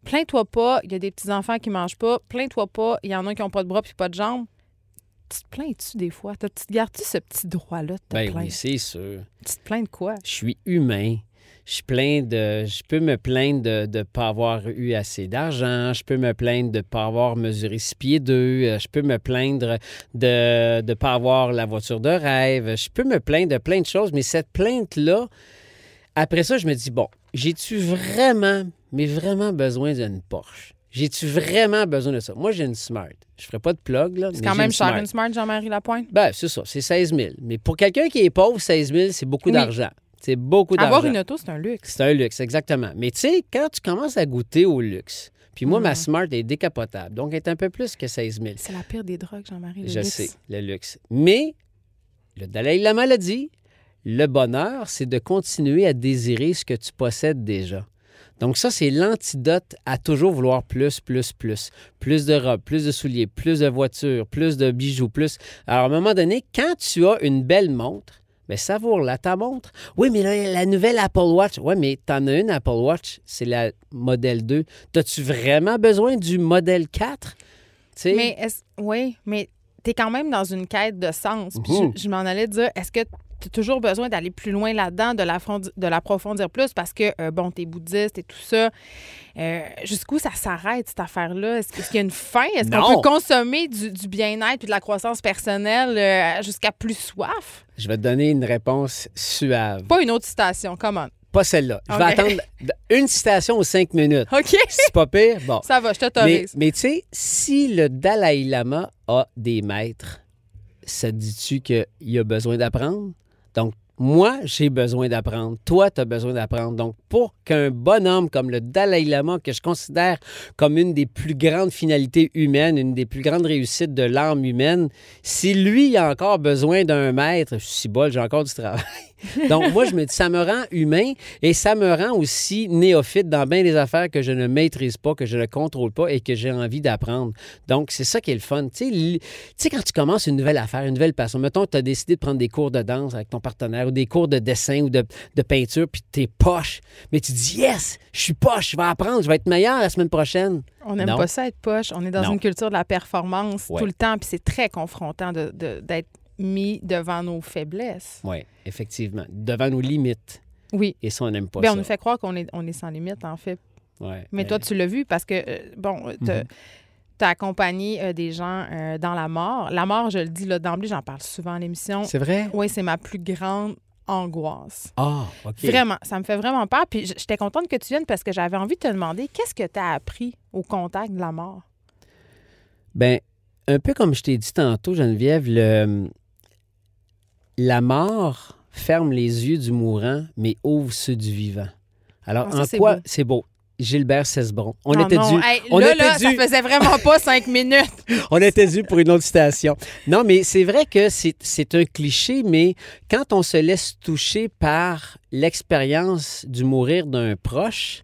[SPEAKER 3] Plains-toi pas, il y a des petits-enfants qui mangent pas. Plains-toi pas, il y en a qui n'ont pas de bras puis pas de jambes. Tu te plains-tu des fois? Tu te gardes-tu ce petit droit-là de te
[SPEAKER 5] Ben
[SPEAKER 3] plaindre?
[SPEAKER 5] oui, c'est sûr.
[SPEAKER 3] Tu te plains de quoi?
[SPEAKER 5] Je suis humain. Je plein de. Je peux me plaindre de ne pas avoir eu assez d'argent. Je peux me plaindre de ne pas avoir mesuré six pieds deux. euh, Je peux me plaindre de ne pas avoir la voiture de rêve. Je peux me plaindre de plein de choses, mais cette plainte-là, après ça, je me dis, bon, j'ai-tu vraiment, mais vraiment besoin d'une Porsche? J'ai-tu vraiment besoin de ça? Moi, j'ai une Smart. Je ferai pas de plug, là.
[SPEAKER 3] C'est quand même cher, une smart, Jean-Marie Lapointe?
[SPEAKER 5] Ben, c'est ça, c'est 16 000. Mais pour quelqu'un qui est pauvre, 16 000, c'est beaucoup
[SPEAKER 3] Oui.
[SPEAKER 5] d'argent. C'est beaucoup d'argent.
[SPEAKER 3] Avoir une auto, c'est un luxe.
[SPEAKER 5] C'est un luxe, exactement. Mais tu sais, quand tu commences à goûter au luxe, puis moi, ma
[SPEAKER 3] Mhm.
[SPEAKER 5] Smart est décapotable, donc elle est un peu plus que 16 000.
[SPEAKER 3] C'est la pire des drogues, Jean-Marie.
[SPEAKER 5] Je
[SPEAKER 3] luxe.
[SPEAKER 5] sais, le luxe. Mais le Dalai Lama l'a dit, le bonheur, c'est de continuer à désirer ce que tu possèdes déjà. Donc ça, c'est l'antidote à toujours vouloir plus, plus, plus. Plus de robes, plus de souliers, plus de voitures, plus de bijoux, plus... Alors, à un moment donné, quand tu as une belle montre, mais savoure-la, ta montre. Oui, mais là, la nouvelle Apple Watch. Oui, mais t'en as une Apple Watch, c'est la modèle 2. T'as-tu vraiment besoin du modèle 4? Tu sais?
[SPEAKER 3] Mais oui, mais tu es quand même dans une quête de sens. Puis
[SPEAKER 5] Mhm.
[SPEAKER 3] je, je m'en allais dire, est-ce que tu as toujours besoin d'aller plus loin là-dedans, de l'approfondir plus? Parce que, euh, bon, tu es bouddhiste et tout ça. Euh, Jusqu'où ça s'arrête, cette affaire-là? Est-ce qu'il y a une fin? Est-ce qu'on peut consommer du, du bien-être et de la croissance personnelle euh, jusqu'à plus soif?
[SPEAKER 5] Je vais te donner une réponse suave.
[SPEAKER 3] Pas une autre citation, comment?
[SPEAKER 5] Pas celle-là. Je vais attendre une citation aux cinq minutes.
[SPEAKER 3] OK,
[SPEAKER 5] C'est pas pire? Bon.
[SPEAKER 3] ça va, je
[SPEAKER 5] Mais,
[SPEAKER 3] t'autorise.
[SPEAKER 5] mais tu sais, si le Dalai Lama a des maîtres, ça dit-tu qu'il a besoin d'apprendre? Donc, moi, j'ai besoin d'apprendre. Toi, tu as besoin d'apprendre. Donc, pour qu'un bonhomme comme le Dalai Lama, que je considère comme une des plus grandes finalités humaines, une des plus grandes réussites de l'âme humaine, si lui a encore besoin d'un maître, je suis bol, j'ai encore du travail. Donc, moi, je me dis, ça me rend humain et ça me rend aussi néophyte dans bien des affaires que je ne maîtrise pas, que je ne contrôle pas et que j'ai envie d'apprendre. Donc, c'est ça qui est le fun. Tu sais, quand tu commences une nouvelle affaire, une nouvelle passion, mettons, tu as décidé de prendre des cours de danse avec ton partenaire ou des cours de dessin ou de, de peinture, puis t'es poche. Mais tu dis, yes, je suis poche, je vais apprendre, je vais être meilleur la semaine prochaine.
[SPEAKER 3] On n'aime pas ça être poche. On est dans
[SPEAKER 5] Non.
[SPEAKER 3] une culture de la performance
[SPEAKER 5] Ouais.
[SPEAKER 3] tout le temps, puis c'est très confrontant de- de- d'être mis devant nos faiblesses.
[SPEAKER 5] Oui, effectivement. Devant nos limites.
[SPEAKER 3] Oui.
[SPEAKER 5] Et ça, on n'aime pas ça.
[SPEAKER 3] on nous fait croire qu'on est, on est sans limite, en fait.
[SPEAKER 5] Ouais,
[SPEAKER 3] Mais toi, tu l'as vu parce que, euh, bon, tu
[SPEAKER 5] Mhm.
[SPEAKER 3] as accompagné euh, des gens euh, dans la mort. La mort, je le dis là, d'emblée, j'en parle souvent à l'émission.
[SPEAKER 5] C'est vrai?
[SPEAKER 3] Oui, c'est ma plus grande angoisse.
[SPEAKER 5] Ah, OK.
[SPEAKER 3] Vraiment, ça me fait vraiment peur. Puis j'étais contente que tu viennes parce que j'avais envie de te demander qu'est-ce que tu as appris au contact de la mort?
[SPEAKER 5] Ben, un peu comme je t'ai dit tantôt, Geneviève, le, la mort ferme les yeux du mourant, mais ouvre ceux du vivant. Alors,
[SPEAKER 3] Ah,
[SPEAKER 5] en quoi c'est beau? Gilbert Cesbron. On était
[SPEAKER 3] non,
[SPEAKER 5] dû.
[SPEAKER 3] hey,
[SPEAKER 5] on
[SPEAKER 3] là,
[SPEAKER 5] était
[SPEAKER 3] là,
[SPEAKER 5] dû.
[SPEAKER 3] ça faisait vraiment pas cinq minutes.
[SPEAKER 5] On était dû pour une autre citation. Non, mais c'est vrai que c'est c'est un cliché, mais quand on se laisse toucher par l'expérience du mourir d'un proche,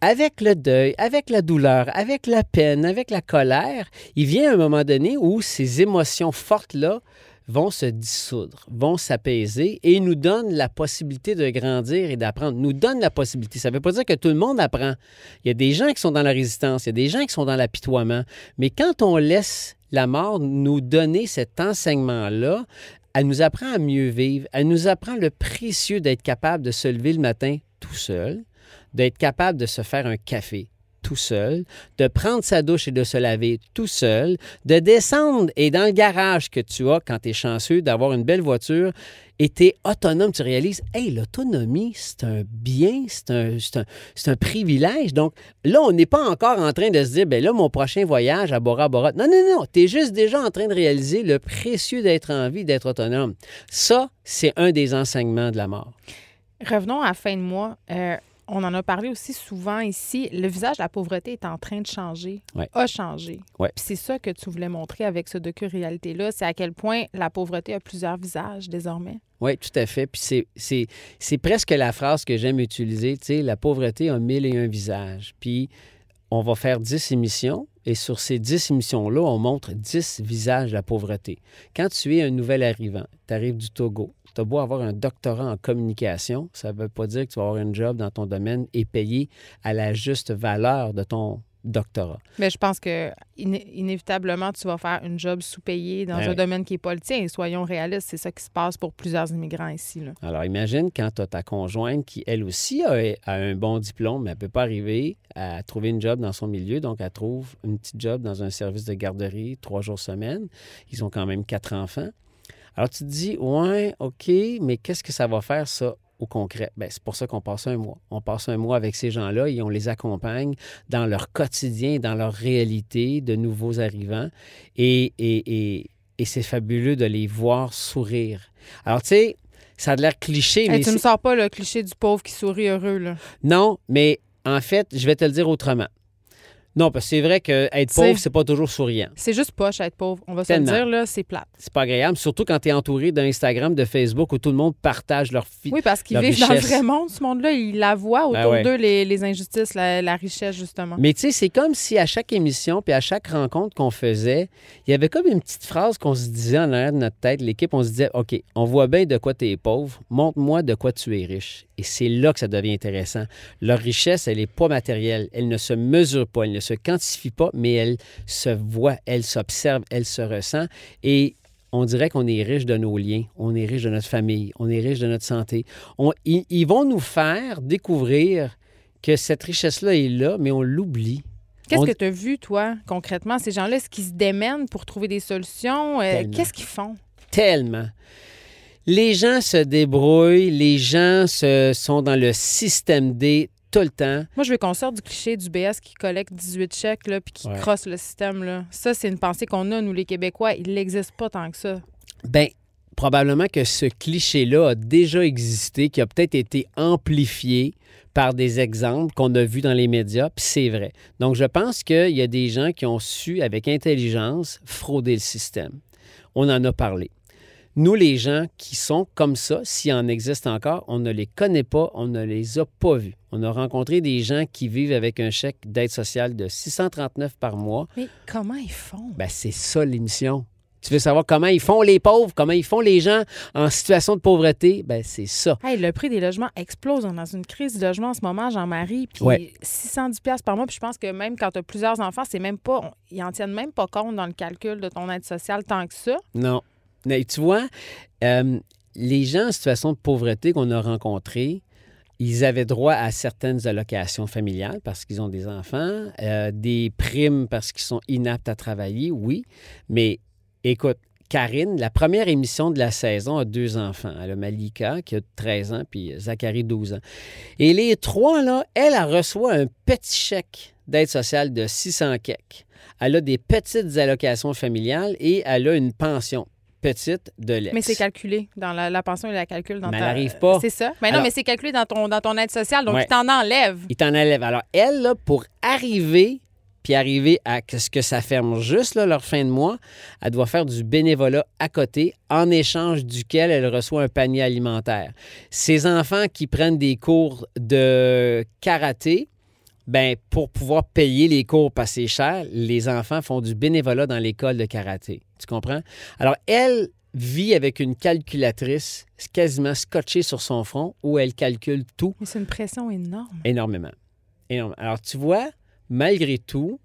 [SPEAKER 5] avec le deuil, avec la douleur, avec la peine, avec la colère, il vient un moment donné où ces émotions fortes-là vont se dissoudre, vont s'apaiser et nous donnent la possibilité de grandir et d'apprendre. Nous donnent la possibilité. Ça ne veut pas dire que tout le monde apprend. Il y a des gens qui sont dans la résistance, il y a des gens qui sont dans l'apitoiement. Mais quand on laisse la mort nous donner cet enseignement-là, elle nous apprend à mieux vivre. Elle nous apprend le précieux d'être capable de se lever le matin tout seul, d'être capable de se faire un café tout seul, de prendre sa douche et de se laver tout seul, de descendre et dans le garage que tu as quand tu es chanceux d'avoir une belle voiture et tu es autonome, tu réalises, hey, l'autonomie, c'est un bien, c'est un, un- un privilège. Donc là, on n'est pas encore en train de se dire, ben là, mon prochain voyage à Bora Bora. Non, non, non, tu es juste déjà en train de réaliser le précieux d'être en vie, d'être autonome. Ça, c'est un des enseignements de la mort.
[SPEAKER 3] Revenons à la fin de mois. Euh, on en a parlé aussi souvent ici. Le visage de la pauvreté est en train de changer,
[SPEAKER 5] Ouais.
[SPEAKER 3] a changé.
[SPEAKER 5] Ouais.
[SPEAKER 3] Puis c'est ça que tu voulais montrer avec ce docu-réalité-là, c'est à quel point la pauvreté a plusieurs visages désormais.
[SPEAKER 5] Oui, tout à fait. Puis c'est- c'est c'est presque la phrase que j'aime utiliser. Tu sais, la pauvreté a mille et un visages. Puis on va faire 10 émissions et sur ces 10 émissions-là, on montre 10 visages de la pauvreté. Quand tu es un nouvel arrivant, tu arrives du Togo, tu as beau avoir un doctorat en communication, ça ne veut pas dire que tu vas avoir un job dans ton domaine et payer à la juste valeur de ton doctorat.
[SPEAKER 3] Mais je pense que iné- inévitablement, tu vas faire une job sous-payée dans
[SPEAKER 5] Ben
[SPEAKER 3] un
[SPEAKER 5] oui.
[SPEAKER 3] domaine qui n'est pas le tien. Et soyons réalistes, c'est ça qui se passe pour plusieurs immigrants ici. Là.
[SPEAKER 5] Alors, imagine quand tu as ta conjointe qui, elle aussi, a, a un bon diplôme, mais elle ne peut pas arriver à trouver une job dans son milieu. Donc, elle trouve une petite job dans un service de garderie trois jours semaine. Ils ont quand même quatre enfants. Alors, tu te dis, ouais, OK, mais qu'est-ce que ça va faire, ça, au concret? Bien, c'est pour ça qu'on passe un mois. On passe un mois avec ces gens-là et on les accompagne dans leur quotidien, dans leur réalité de nouveaux arrivants. Et, et, et, et c'est fabuleux de les voir sourire. Alors, tu sais, ça a l'air cliché,
[SPEAKER 3] Hey,
[SPEAKER 5] mais
[SPEAKER 3] tu ne sors pas le cliché du pauvre qui sourit heureux. Là.
[SPEAKER 5] non, mais en fait, je vais te le dire autrement. Non, parce que c'est vrai que être
[SPEAKER 3] C'est-
[SPEAKER 5] pauvre, c'est pas toujours souriant.
[SPEAKER 3] C'est juste poche être pauvre. On va se le dire, là, c'est plate.
[SPEAKER 5] C'est pas agréable, surtout quand tu es entouré d'Instagram, de Facebook où tout le monde partage leur vie.
[SPEAKER 3] Oui, parce qu'ils vivent dans le vrai monde, ce monde-là. Ils la voient
[SPEAKER 5] Ben
[SPEAKER 3] autour
[SPEAKER 5] ouais.
[SPEAKER 3] d'eux, les, les injustices, la, la richesse, justement.
[SPEAKER 5] Mais tu sais, c'est comme si à chaque émission puis à chaque rencontre qu'on faisait, il y avait comme une petite phrase qu'on se disait en arrière de notre tête. L'équipe, on se disait OK, on voit bien de quoi tu es pauvre, montre-moi de quoi tu es riche. Et c'est là que ça devient intéressant. Leur richesse, elle n'est pas matérielle. Elle ne se mesure pas, elle ne se quantifie pas, mais elle se voit, elle s'observe, elle se ressent. Et on dirait qu'on est riche de nos liens, on est riche de notre famille, on est riche de notre santé. On- ils, ils vont nous faire découvrir que cette richesse-là est là, mais on l'oublie.
[SPEAKER 3] Qu'est-ce
[SPEAKER 5] On-
[SPEAKER 3] que tu as vu, toi, concrètement? Ces gens-là, est-ce qu'ils se démènent pour trouver des solutions? Euh. Qu'est-ce qu'ils font?
[SPEAKER 5] Tellement. Les gens se débrouillent, les gens se, sont dans le système D tout le temps.
[SPEAKER 3] Moi, je veux qu'on sorte du cliché du BS qui collecte 18 chèques là, puis qui
[SPEAKER 5] Ouais.
[SPEAKER 3] crosse le système. Là. Ça, c'est une pensée qu'on a, nous, les Québécois. Il n'existe pas tant que ça.
[SPEAKER 5] Ben, probablement que ce cliché-là a déjà existé, qui a peut-être été amplifié par des exemples qu'on a vus dans les médias, puis c'est vrai. Donc, je pense qu'il y a des gens qui ont su, avec intelligence, frauder le système. On en a parlé. Nous, les gens qui sont comme ça, s'il en existe encore, on ne les connaît pas, on ne les a pas vus. On a rencontré des gens qui vivent avec un chèque d'aide sociale de 639 par mois.
[SPEAKER 3] Mais comment ils font?
[SPEAKER 5] Ben, c'est ça l'émission. Tu veux savoir comment ils font les pauvres, comment ils font les gens en situation de pauvreté? Ben, c'est ça.
[SPEAKER 3] Hey, le prix des logements explose. On est dans une crise du logement en ce moment, Jean-Marie. Puis
[SPEAKER 5] Ouais.
[SPEAKER 3] 610 pièces par mois. Puis je pense que même quand tu as plusieurs enfants, c'est même pas. Ils en tiennent même pas compte dans le calcul de ton aide sociale tant que ça.
[SPEAKER 5] Non. Mais tu vois, euh, les gens en situation de pauvreté qu'on a rencontrés, ils avaient droit à certaines allocations familiales parce qu'ils ont des enfants, euh, des primes parce qu'ils sont inaptes à travailler, oui. Mais écoute, Karine, la première émission de la saison a deux enfants. Elle a Malika, qui a 13 ans, puis Zachary, 12 ans. Et les trois, là, elle, elle reçoit un petit chèque d'aide sociale de 600 kek. Elle a des petites allocations familiales et elle a une pension petite de l'ex.
[SPEAKER 3] Mais c'est calculé. Dans la, la pension, il la calcule dans
[SPEAKER 5] Mais
[SPEAKER 3] ta...
[SPEAKER 5] elle arrive pas.
[SPEAKER 3] C'est ça. Mais non,
[SPEAKER 5] Alors-
[SPEAKER 3] mais c'est calculé dans ton, dans ton aide sociale. Donc,
[SPEAKER 5] Ouais.
[SPEAKER 3] il t'en enlève.
[SPEAKER 5] Il t'en enlève. Alors, elle, là, pour arriver, puis arriver à ce que ça ferme juste là, leur fin de mois, elle doit faire du bénévolat à côté, en échange duquel elle reçoit un panier alimentaire. Ces enfants qui prennent des cours de karaté, ben, pour pouvoir payer les cours parce que cher, les enfants font du bénévolat dans l'école de karaté. Tu comprends? Alors, elle vit avec une calculatrice quasiment scotchée sur son front où elle calcule tout
[SPEAKER 3] Mais c'est une pression énorme.
[SPEAKER 5] Énormément. Énorme. Alors, tu vois, malgré tout,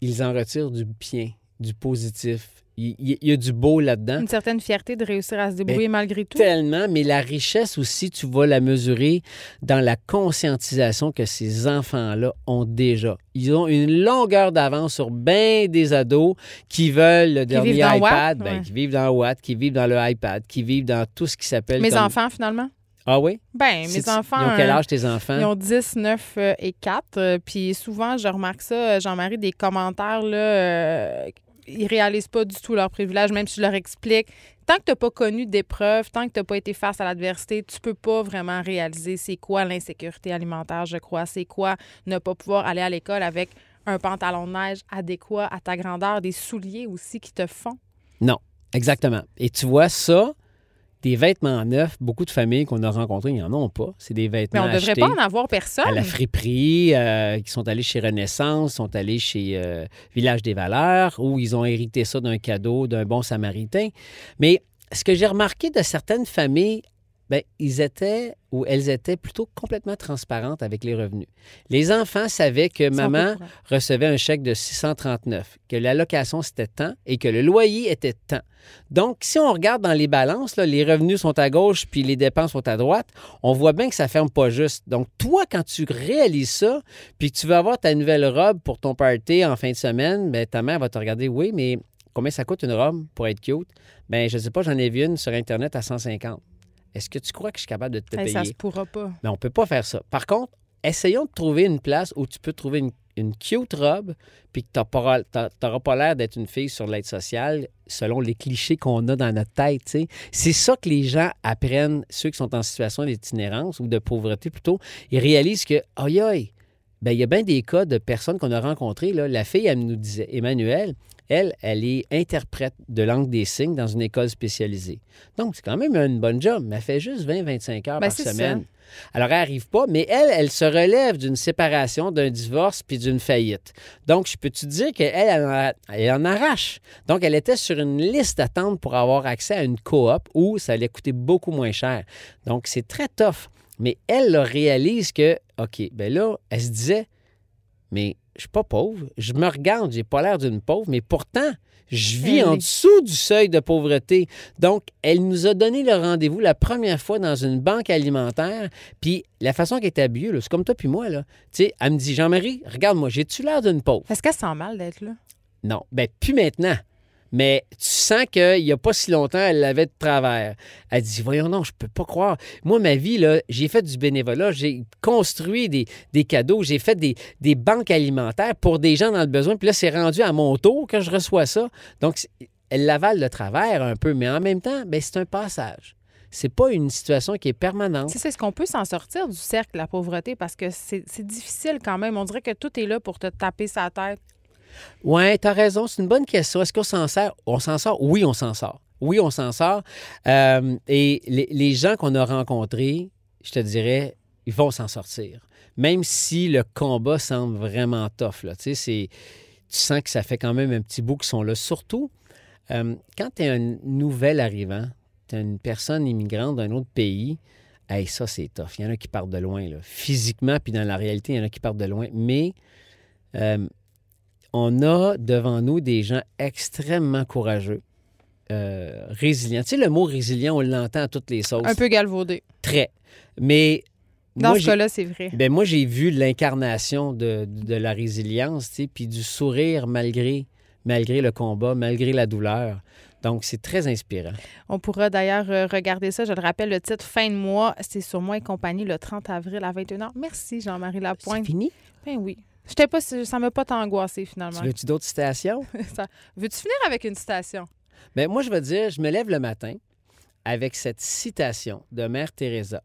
[SPEAKER 5] ils en retirent du bien, du positif. Il, y a du beau là-dedans.
[SPEAKER 3] Une certaine fierté de réussir à se débrouiller malgré tout.
[SPEAKER 5] Tellement, mais la richesse aussi, tu vas la mesurer dans la conscientisation que ces enfants-là ont déjà. Ils ont une longueur d'avance sur bien des ados qui veulent le dernier
[SPEAKER 3] vivent dans
[SPEAKER 5] iPad,
[SPEAKER 3] Watt,
[SPEAKER 5] ben,
[SPEAKER 3] ouais.
[SPEAKER 5] qui vivent dans Watt, qui vivent dans le iPad, qui vivent dans tout ce qui s'appelle.
[SPEAKER 3] Mes
[SPEAKER 5] comme-
[SPEAKER 3] enfants, finalement?
[SPEAKER 5] Ah oui?
[SPEAKER 3] Ben, mes enfants.
[SPEAKER 5] Ils ont quel
[SPEAKER 3] euh,
[SPEAKER 5] âge tes enfants?
[SPEAKER 3] Ils ont 10, 9 euh, et 4. euh, Puis souvent, je remarque ça, Jean-Marie, des commentaires, là, euh, ils réalisent pas du tout leurs privilèges, même si je leur explique. Tant que tu n'as pas connu d'épreuves, tant que tu n'as pas été face à l'adversité, tu peux pas vraiment réaliser c'est quoi l'insécurité alimentaire, je crois. C'est quoi ne pas pouvoir aller à l'école avec un pantalon de neige adéquat à ta grandeur, des souliers aussi qui te font?
[SPEAKER 5] Non, exactement. Et tu vois ça, des vêtements neufs, beaucoup de familles qu'on a rencontrées, ils n'en ont pas. C'est des
[SPEAKER 3] Mais
[SPEAKER 5] vêtements
[SPEAKER 3] on devrait
[SPEAKER 5] achetés
[SPEAKER 3] pas en avoir personne.
[SPEAKER 5] à la friperie, euh, qui sont allés chez Renaissance, sont allés chez euh, Village des Valeurs, où ils ont hérité ça d'un cadeau d'un bon samaritain. Mais ce que j'ai remarqué de certaines familles, ben, ils étaient ou elles étaient plutôt complètement transparentes avec les revenus. Les enfants savaient que maman recevait un chèque de 639, que l'allocation c'était tant et que le loyer était tant. Donc, si on regarde dans les balances, là, les revenus sont à gauche puis les dépenses sont à droite, on voit bien que ça ferme pas juste. Donc, toi, quand tu réalises ça, puis que tu veux avoir ta nouvelle robe pour ton party en fin de semaine, ben, ta mère va te regarder, oui, mais combien ça coûte une robe pour être cute? Ben, je sais pas, j'en ai vu une sur Internet à 150. Est-ce que tu crois que je suis capable de te
[SPEAKER 3] Hey,
[SPEAKER 5] payer?
[SPEAKER 3] ça se pourra pas.
[SPEAKER 5] Mais on ne peut pas faire ça. Par contre, essayons de trouver une place où tu peux trouver une, une cute robe puis que tu n'auras pas l'air d'être une fille sur l'aide sociale selon les clichés qu'on a dans notre tête. C'est ça que les gens apprennent, ceux qui sont en situation d'itinérance ou de pauvreté plutôt. Ils réalisent que, aïe aïe, ben, il y a bien des cas de personnes qu'on a rencontrées. Là. La fille, elle nous disait, Emmanuel, elle, elle est interprète de langue des signes dans une école spécialisée. Donc, c'est quand même une bonne job, mais elle fait juste 20-25 heures
[SPEAKER 3] Ben,
[SPEAKER 5] par
[SPEAKER 3] ça.
[SPEAKER 5] semaine. Alors, elle n'arrive pas, mais elle, elle se relève d'une séparation, d'un divorce puis d'une faillite. Donc, je peux te dire qu'elle, elle, en- elle en arrache? Donc, elle était sur une liste d'attente pour avoir accès à une coop où ça allait coûter beaucoup moins cher. Donc, c'est très tough. Mais elle là, réalise que, OK, ben là, elle se disait, mais je suis pas pauvre. Je me regarde, j'ai pas l'air d'une pauvre, mais pourtant, je vis
[SPEAKER 3] Elle
[SPEAKER 5] en dessous du seuil de pauvreté. Donc, elle nous a donné le rendez-vous la première fois dans une banque alimentaire. Puis, la façon qu'elle est habillée, c'est comme toi puis moi, là. Tu sais, elle me dit, Jean-Marie, regarde-moi, j'ai-tu l'air d'une pauvre?
[SPEAKER 3] Est-ce qu'elle sent mal d'être là?
[SPEAKER 5] Non. Ben, plus maintenant. Mais tu sens qu'il n'y a pas si longtemps, elle l'avait de travers. Elle dit Voyons, non, je peux pas croire. Moi, ma vie, j'ai fait du bénévolat, j'ai construit des, cadeaux, j'ai fait des, banques alimentaires pour des gens dans le besoin. Puis là, c'est rendu à mon tour que je reçois ça. Donc, elle l'avale de travers un peu, mais en même temps, ben, c'est un passage. C'est pas une situation qui est permanente.
[SPEAKER 3] C'est est-ce qu'on peut s'en sortir du cercle la pauvreté? Parce que c'est difficile quand même. On dirait que tout est là pour te taper sa tête.
[SPEAKER 5] Oui, tu as raison. C'est une bonne question. Est-ce qu'on s'en sort? On s'en sort? Oui, on s'en sort. Oui, on s'en sort. Euh, et les, les gens qu'on a rencontrés, je te dirais, ils vont s'en sortir. Même si le combat semble vraiment tough. Là. Tu, sais, tu sens que ça fait quand même un petit bout qu'ils sont là. Surtout, euh, quand tu es un nouvel arrivant, tu es une personne immigrante d'un autre pays, hey, ça, c'est tough. Il y en a qui partent de loin. Là. Physiquement, puis dans la réalité, il y en a qui partent de loin. Mais euh, on a devant nous des gens extrêmement courageux, euh, résilients. Tu sais, le mot résilient, on l'entend à toutes les sauces.
[SPEAKER 3] Un peu galvaudé.
[SPEAKER 5] Très. Mais
[SPEAKER 3] Dans
[SPEAKER 5] moi,
[SPEAKER 3] ce cas-là, c'est vrai.
[SPEAKER 5] ben, moi, j'ai vu l'incarnation de, de la résilience, tu sais, puis du sourire malgré, malgré le combat, malgré la douleur. Donc, c'est très inspirant.
[SPEAKER 3] On pourra d'ailleurs euh, regarder ça. Je le rappelle, le titre Fin de mois, c'est sur moi et compagnie le 30 avril à 21h. Merci, Jean-Marie
[SPEAKER 5] C'est
[SPEAKER 3] Lapointe.
[SPEAKER 5] fini?
[SPEAKER 3] Ben oui. J'étais pas, ça m'a pas tant angoissé finalement.
[SPEAKER 5] Tu veux-tu d'autres citations?
[SPEAKER 3] Ça- Veux-tu finir avec une citation?
[SPEAKER 5] Ben, moi, je veux dire, je me lève le matin avec cette citation de Mère Teresa.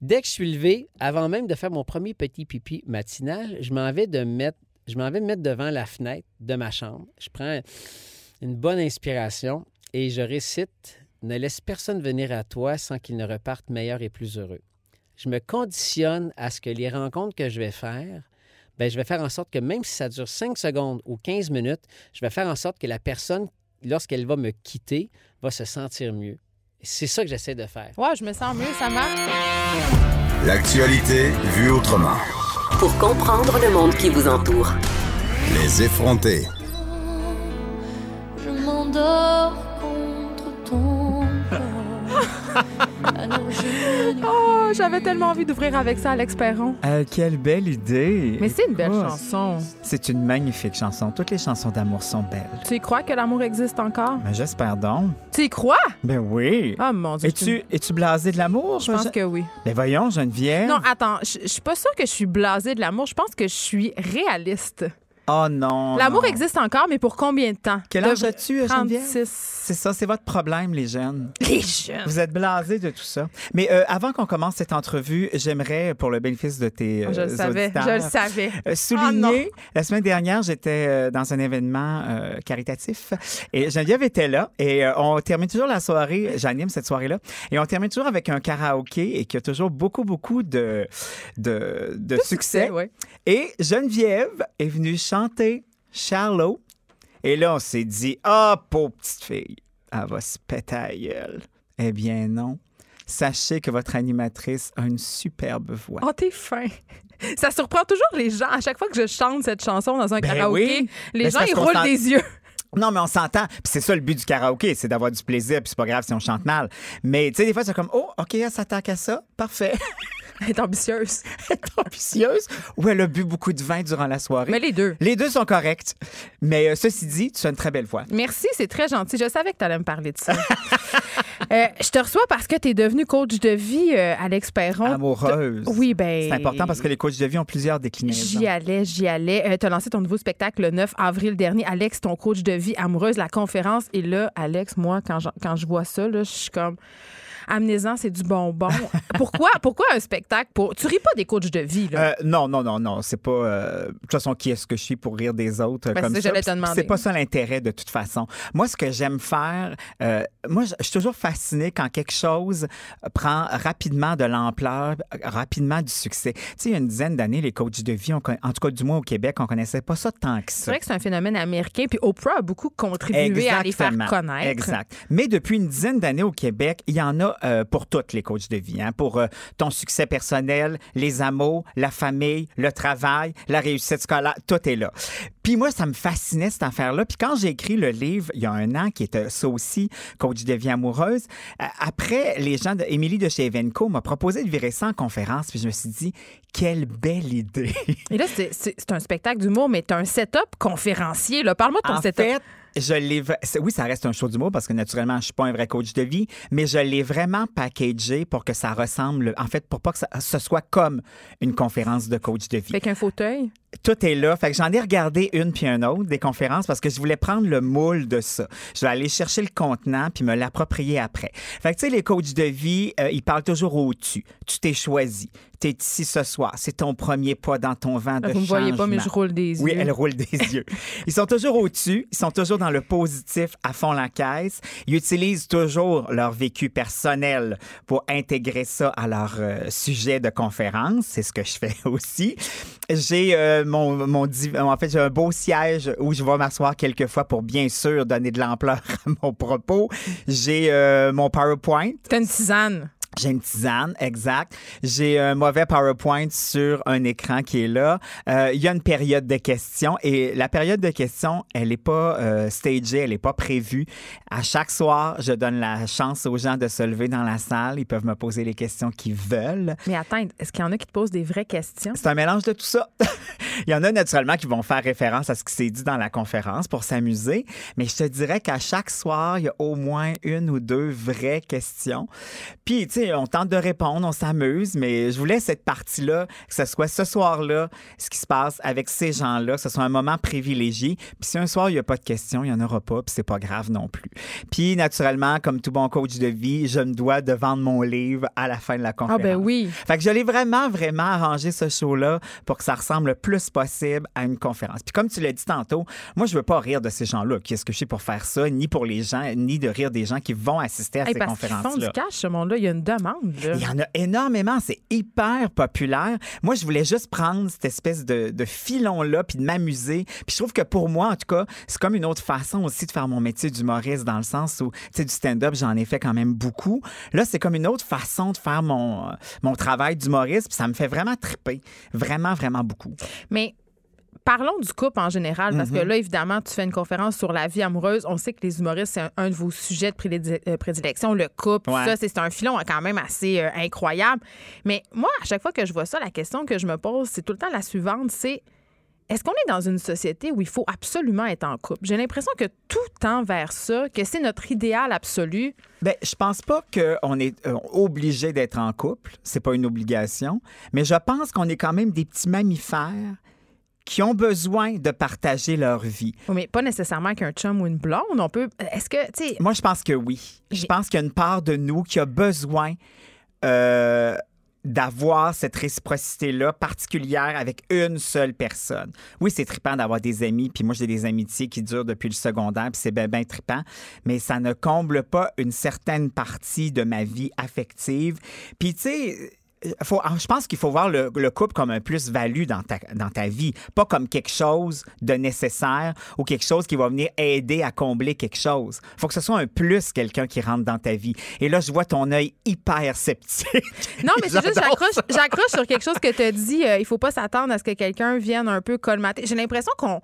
[SPEAKER 5] Dès que je suis levé, avant même de faire mon premier petit pipi matinal, je m'en vais de mettre, je m'en vais me mettre devant la fenêtre de ma chambre. Je prends une bonne inspiration et je récite Ne laisse personne venir à toi sans qu'il ne reparte meilleur et plus heureux. Je me conditionne à ce que les rencontres que je vais faire, ben, je vais faire en sorte que même si ça dure 5 secondes ou 15 minutes, je vais faire en sorte que la personne lorsqu'elle va me quitter, va se sentir mieux. C'est ça que j'essaie de faire.
[SPEAKER 3] Ouais, je me sens mieux, ça marche.
[SPEAKER 1] L'actualité vue autrement.
[SPEAKER 2] Pour comprendre le monde qui vous entoure.
[SPEAKER 1] Les effrontés.
[SPEAKER 6] Je m'en m'endors
[SPEAKER 3] Oh, j'avais tellement envie d'ouvrir avec ça, Alex Perron.
[SPEAKER 7] Euh, quelle belle idée.
[SPEAKER 3] Mais c'est une belle
[SPEAKER 7] Oh,
[SPEAKER 3] chanson.
[SPEAKER 7] C'est une magnifique chanson. Toutes les chansons d'amour sont belles.
[SPEAKER 3] Tu y crois que l'amour existe encore?
[SPEAKER 7] Mais j'espère donc.
[SPEAKER 3] Tu y crois?
[SPEAKER 7] Ben oui.
[SPEAKER 3] Oh mon Dieu.
[SPEAKER 7] Es-tu es-tu blasé de l'amour?
[SPEAKER 3] Je pense que oui.
[SPEAKER 7] Ben voyons, Geneviève.
[SPEAKER 3] Non, attends, je je suis pas sûre que je suis blasée de l'amour. Je pense que je suis réaliste.
[SPEAKER 7] Oh non.
[SPEAKER 3] L'amour
[SPEAKER 7] non.
[SPEAKER 3] existe encore, mais pour combien de temps?
[SPEAKER 7] Quel âge as-tu, euh, Geneviève?
[SPEAKER 3] 36.
[SPEAKER 7] C'est ça, c'est votre problème, les jeunes.
[SPEAKER 3] Les jeunes.
[SPEAKER 7] Vous êtes blasés de tout ça. Mais euh, avant qu'on commence cette entrevue, j'aimerais, pour le bénéfice de tes
[SPEAKER 3] Je le
[SPEAKER 7] euh,
[SPEAKER 3] savais, je le savais.
[SPEAKER 7] euh,
[SPEAKER 3] Ah,
[SPEAKER 7] souligner, la semaine dernière, j'étais euh, dans un événement euh, caritatif et Geneviève était là et euh, on termine toujours la soirée, j'anime cette soirée-là, et on termine toujours avec un karaoké et qui a toujours beaucoup, beaucoup de, de, de succès.
[SPEAKER 3] ouais.
[SPEAKER 7] Et Geneviève est venue chanter Shallow. Et là, on s'est dit, ah, pauvre petite fille, elle va se péter à la gueule. Eh bien, non. Sachez que votre animatrice a une superbe voix.
[SPEAKER 3] Oh, t'es fin. Ça surprend toujours les gens. À chaque fois que je chante cette chanson dans un
[SPEAKER 7] Ben
[SPEAKER 3] karaoké,
[SPEAKER 7] oui.
[SPEAKER 3] les
[SPEAKER 7] Ben,
[SPEAKER 3] gens, ils roulent des yeux.
[SPEAKER 7] Non, mais on s'entend. Puis c'est ça le but du karaoké, c'est d'avoir du plaisir. Puis c'est pas grave si on chante mal. Mais tu sais, des fois, c'est comme, oh, OK, elle s'attaque à ça. Parfait.
[SPEAKER 3] Elle est ambitieuse.
[SPEAKER 7] Elle est ambitieuse? Ou elle a bu beaucoup de vin durant la soirée.
[SPEAKER 3] Mais les deux.
[SPEAKER 7] Les deux sont corrects. Mais euh, ceci dit, tu as une très belle voix.
[SPEAKER 3] Merci, c'est très gentil. Je savais que tu allais me parler de ça. Euh, je te reçois parce que tu es devenu coach de vie, euh, Alex Perron.
[SPEAKER 7] Amoureuse.
[SPEAKER 3] Oui, ben.
[SPEAKER 7] C'est important parce que les coachs de vie ont plusieurs déclinaisons.
[SPEAKER 3] J'y allais, j'y allais. tu as lancé ton nouveau spectacle le 9 avril dernier. Alex, ton coach de vie amoureuse, la conférence. Et là, Alex, moi, quand je, quand je vois ça, là, je suis comme. Amenez-en, c'est du bonbon. pourquoi, pourquoi un spectacle pour. Tu ris pas des coachs de vie, là?
[SPEAKER 7] Euh, non, non, non, non. C'est pas. euh, de toute façon, qui est-ce que je suis pour rire des autres
[SPEAKER 3] Ben,
[SPEAKER 7] comme
[SPEAKER 3] c'est
[SPEAKER 7] ça? C'est pas ça l'intérêt de toute façon. Moi, ce que j'aime faire, euh, moi, je suis toujours fasciné quand quelque chose prend rapidement de l'ampleur, rapidement du succès. Tu sais, il y a une dizaine d'années, les coachs de vie, on en tout cas du moins au Québec, on connaissait pas ça tant que
[SPEAKER 3] c'est
[SPEAKER 7] ça.
[SPEAKER 3] vrai que c'est un phénomène américain. Puis Oprah a beaucoup contribué à les faire connaître.
[SPEAKER 7] Exact. Mais depuis une dizaine d'années au Québec, il y en a euh, pour toutes les coachs de vie. hein, pour euh, ton succès personnel, les amours, la famille, le travail, la réussite scolaire, tout est là. Puis moi, ça me fascinait cette affaire-là. Puis quand j'ai écrit le livre il y a un an, qui était ça aussi, coach de vie amoureuse, euh, après, les gens de Émilie de chez Evenco m'a proposé de virer ça en conférence. Puis je me suis dit, quelle belle idée.
[SPEAKER 3] Et là, c'est- un spectacle d'humour, mais tu un setup conférencier. Parle-moi de ton
[SPEAKER 7] En
[SPEAKER 3] setup.
[SPEAKER 7] fait, je l'ai. Oui, ça reste un show d'humour parce que naturellement, je suis pas un vrai coach de vie, mais je l'ai vraiment packagé pour que ça ressemble. En fait, pour pas que ce soit comme une conférence de coach de vie.
[SPEAKER 3] Avec un fauteuil?
[SPEAKER 7] Tout est là. Fait que j'en ai regardé une puis un autre des conférences parce que je voulais prendre le moule de ça. Je vais aller chercher le contenant puis me l'approprier après. Fait que tu sais, les coachs de vie, euh, ils parlent toujours au-dessus. Tu t'es choisi. Tu es ici ce soir. C'est ton premier pas dans ton vent de
[SPEAKER 3] Vous me voyez pas, mais je roule des yeux.
[SPEAKER 7] Oui, elle roule des yeux. Ils sont toujours au-dessus, ils sont toujours dans le positif à fond la caisse. Ils utilisent toujours leur vécu personnel pour intégrer ça à leur euh, sujet de conférence. C'est ce que je fais aussi. J'ai euh, mon, mon div- en fait j'ai un beau siège où je vais m'asseoir quelques fois pour bien sûr donner de l'ampleur à mon propos. J'ai euh, mon PowerPoint.
[SPEAKER 3] T'as une tisane.
[SPEAKER 7] J'ai une tisane, exact. J'ai un mauvais PowerPoint sur un écran qui est là. Euh, Il y a une période de questions et la période de questions, elle n'est pas euh, stagée, elle n'est pas prévue. À chaque soir, je donne la chance aux gens de se lever dans la salle. Ils peuvent me poser les questions qu'ils veulent.
[SPEAKER 3] Mais attends, est-ce qu'il y en a qui te posent des vraies questions?
[SPEAKER 7] C'est un mélange de tout ça. Il y en a naturellement qui vont faire référence à ce qui s'est dit dans la conférence pour s'amuser, mais je te dirais qu'à chaque soir, il y a au moins une ou deux vraies questions. Puis, tu sais, on tente de répondre, on s'amuse, mais je voulais cette partie-là, que ce soit ce soir-là, ce qui se passe avec ces gens-là, que ce soit un moment privilégié. Puis si un soir, il n'y a pas de questions, il n'y en aura pas, puis c'est pas grave non plus. Puis, naturellement, comme tout bon coach de vie, je me dois de vendre mon livre à la fin de la
[SPEAKER 3] Ah,
[SPEAKER 7] conférence.
[SPEAKER 3] ben oui.
[SPEAKER 7] Fait que je l'ai vraiment, vraiment arrangé ce show-là pour que ça ressemble le plus possible à une conférence. Puis comme tu l'as dit tantôt, moi, je veux pas rire de ces gens-là. Qu'est-ce que je suis pour faire ça? Ni pour les gens, ni de rire des gens qui vont assister à
[SPEAKER 3] Hey,
[SPEAKER 7] ces
[SPEAKER 3] parce qu'ils font du
[SPEAKER 7] conférences-là.
[SPEAKER 3] cash, ce monde-là. Il y a une là.
[SPEAKER 7] Il y en a énormément, c'est hyper populaire. Moi, je voulais juste prendre cette espèce de, de filon-là puis de m'amuser. Puis je trouve que pour moi, en tout cas, c'est comme une autre façon aussi de faire mon métier d'humoriste dans le sens où, tu sais, du stand-up, j'en ai fait quand même beaucoup. Là, c'est comme une autre façon de faire mon, mon travail d'humoriste puis ça me fait vraiment triper. Vraiment, vraiment beaucoup.
[SPEAKER 3] Mais parlons du couple en général, parce que
[SPEAKER 7] Mhm.
[SPEAKER 3] là, évidemment, tu fais une conférence sur la vie amoureuse. On sait que les humoristes, c'est un, un de vos sujets de euh, prédilection, le couple.
[SPEAKER 7] Ouais.
[SPEAKER 3] Ça, c'est un filon quand même assez euh, incroyable. Mais moi, à chaque fois que je vois ça, la question que je me pose, c'est tout le temps la suivante, c'est est-ce qu'on est dans une société où il faut absolument être en couple? J'ai l'impression que tout tend vers ça, que c'est notre idéal absolu.
[SPEAKER 7] Ben, je pense pas qu'on est euh, obligé d'être en couple. C'est pas une obligation. Mais je pense qu'on est quand même des petits mammifères qui ont besoin de partager leur vie.
[SPEAKER 3] Oui, Mais pas nécessairement qu'un chum ou une blonde. On peut. Est-ce que, tu sais,
[SPEAKER 7] Moi, je pense que oui. Je pense qu'il y a une part de nous qui a besoin euh, d'avoir cette réciprocité-là particulière avec une seule personne. Oui, c'est trippant d'avoir des amis, puis moi, j'ai des amitiés qui durent depuis le secondaire, puis c'est bien, bien trippant, mais ça ne comble pas une certaine partie de ma vie affective. Puis, tu sais, faut, ah, je pense qu'il faut voir le, le couple comme un plus-value dans ta, dans ta vie, pas comme quelque chose de nécessaire ou quelque chose qui va venir aider à combler quelque chose. faut que ce soit un plus, quelqu'un qui rentre dans ta vie. Et là, je vois ton œil hyper sceptique.
[SPEAKER 3] Non, mais c'est juste, j'accroche, j'accroche sur quelque chose que tu as dit. euh, il faut pas s'attendre à ce que quelqu'un vienne un peu colmater. J'ai l'impression qu'on.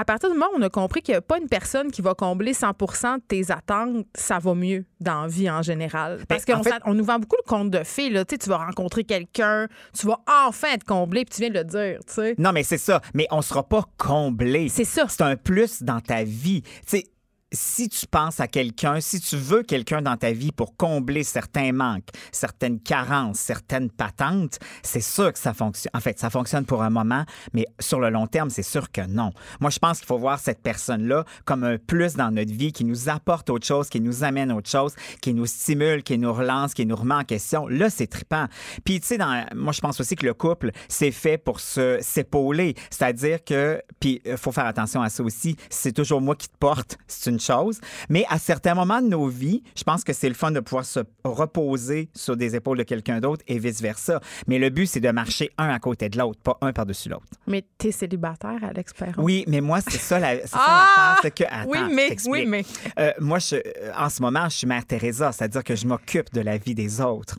[SPEAKER 3] À partir du moment où on a compris qu'il n'y a pas une personne qui va combler 100 de tes attentes, ça va mieux dans la vie en général. Parce
[SPEAKER 7] Ben,
[SPEAKER 3] qu'on
[SPEAKER 7] en fait-
[SPEAKER 3] s'att- on nous vend beaucoup le conte de fées. Là. Tu sais, tu vas rencontrer quelqu'un, tu vas enfin être comblé, puis tu viens de le dire. tu sais.
[SPEAKER 7] Non, mais c'est ça. Mais on sera pas comblé.
[SPEAKER 3] C'est ça.
[SPEAKER 7] C'est un plus dans ta vie. Tu sais, si tu penses à quelqu'un, si tu veux quelqu'un dans ta vie pour combler certains manques, certaines carences, certaines patentes, c'est sûr que ça fonctionne. En fait, ça fonctionne pour un moment, mais sur le long terme, c'est sûr que non. Moi, je pense qu'il faut voir cette personne-là comme un plus dans notre vie qui nous apporte autre chose, qui nous amène autre chose, qui nous stimule, qui nous relance, qui nous remet en question. Là, c'est trippant. Puis, tu sais, moi, je pense aussi que le couple, c'est fait pour se s'épauler. C'est-à-dire que, puis, il faut faire attention à ça aussi. C'est toujours moi qui te porte, c'est une chose. Mais à certains moments de nos vies, je pense que c'est le fun de pouvoir se reposer sur des épaules de quelqu'un d'autre et vice-versa. Mais le but, c'est de marcher un à côté de l'autre, pas un par-dessus l'autre.
[SPEAKER 3] Mais t'es célibataire, Alex Perron.
[SPEAKER 7] Oui, mais moi, c'est ça la, c'est
[SPEAKER 3] Ah!
[SPEAKER 7] que. Attends,
[SPEAKER 3] Oui,
[SPEAKER 7] je
[SPEAKER 3] mais,
[SPEAKER 7] t'explique.
[SPEAKER 3] oui, mais.
[SPEAKER 7] Euh, moi, je, euh, en ce moment, je suis mère Teresa, c'est-à-dire que je m'occupe de la vie des autres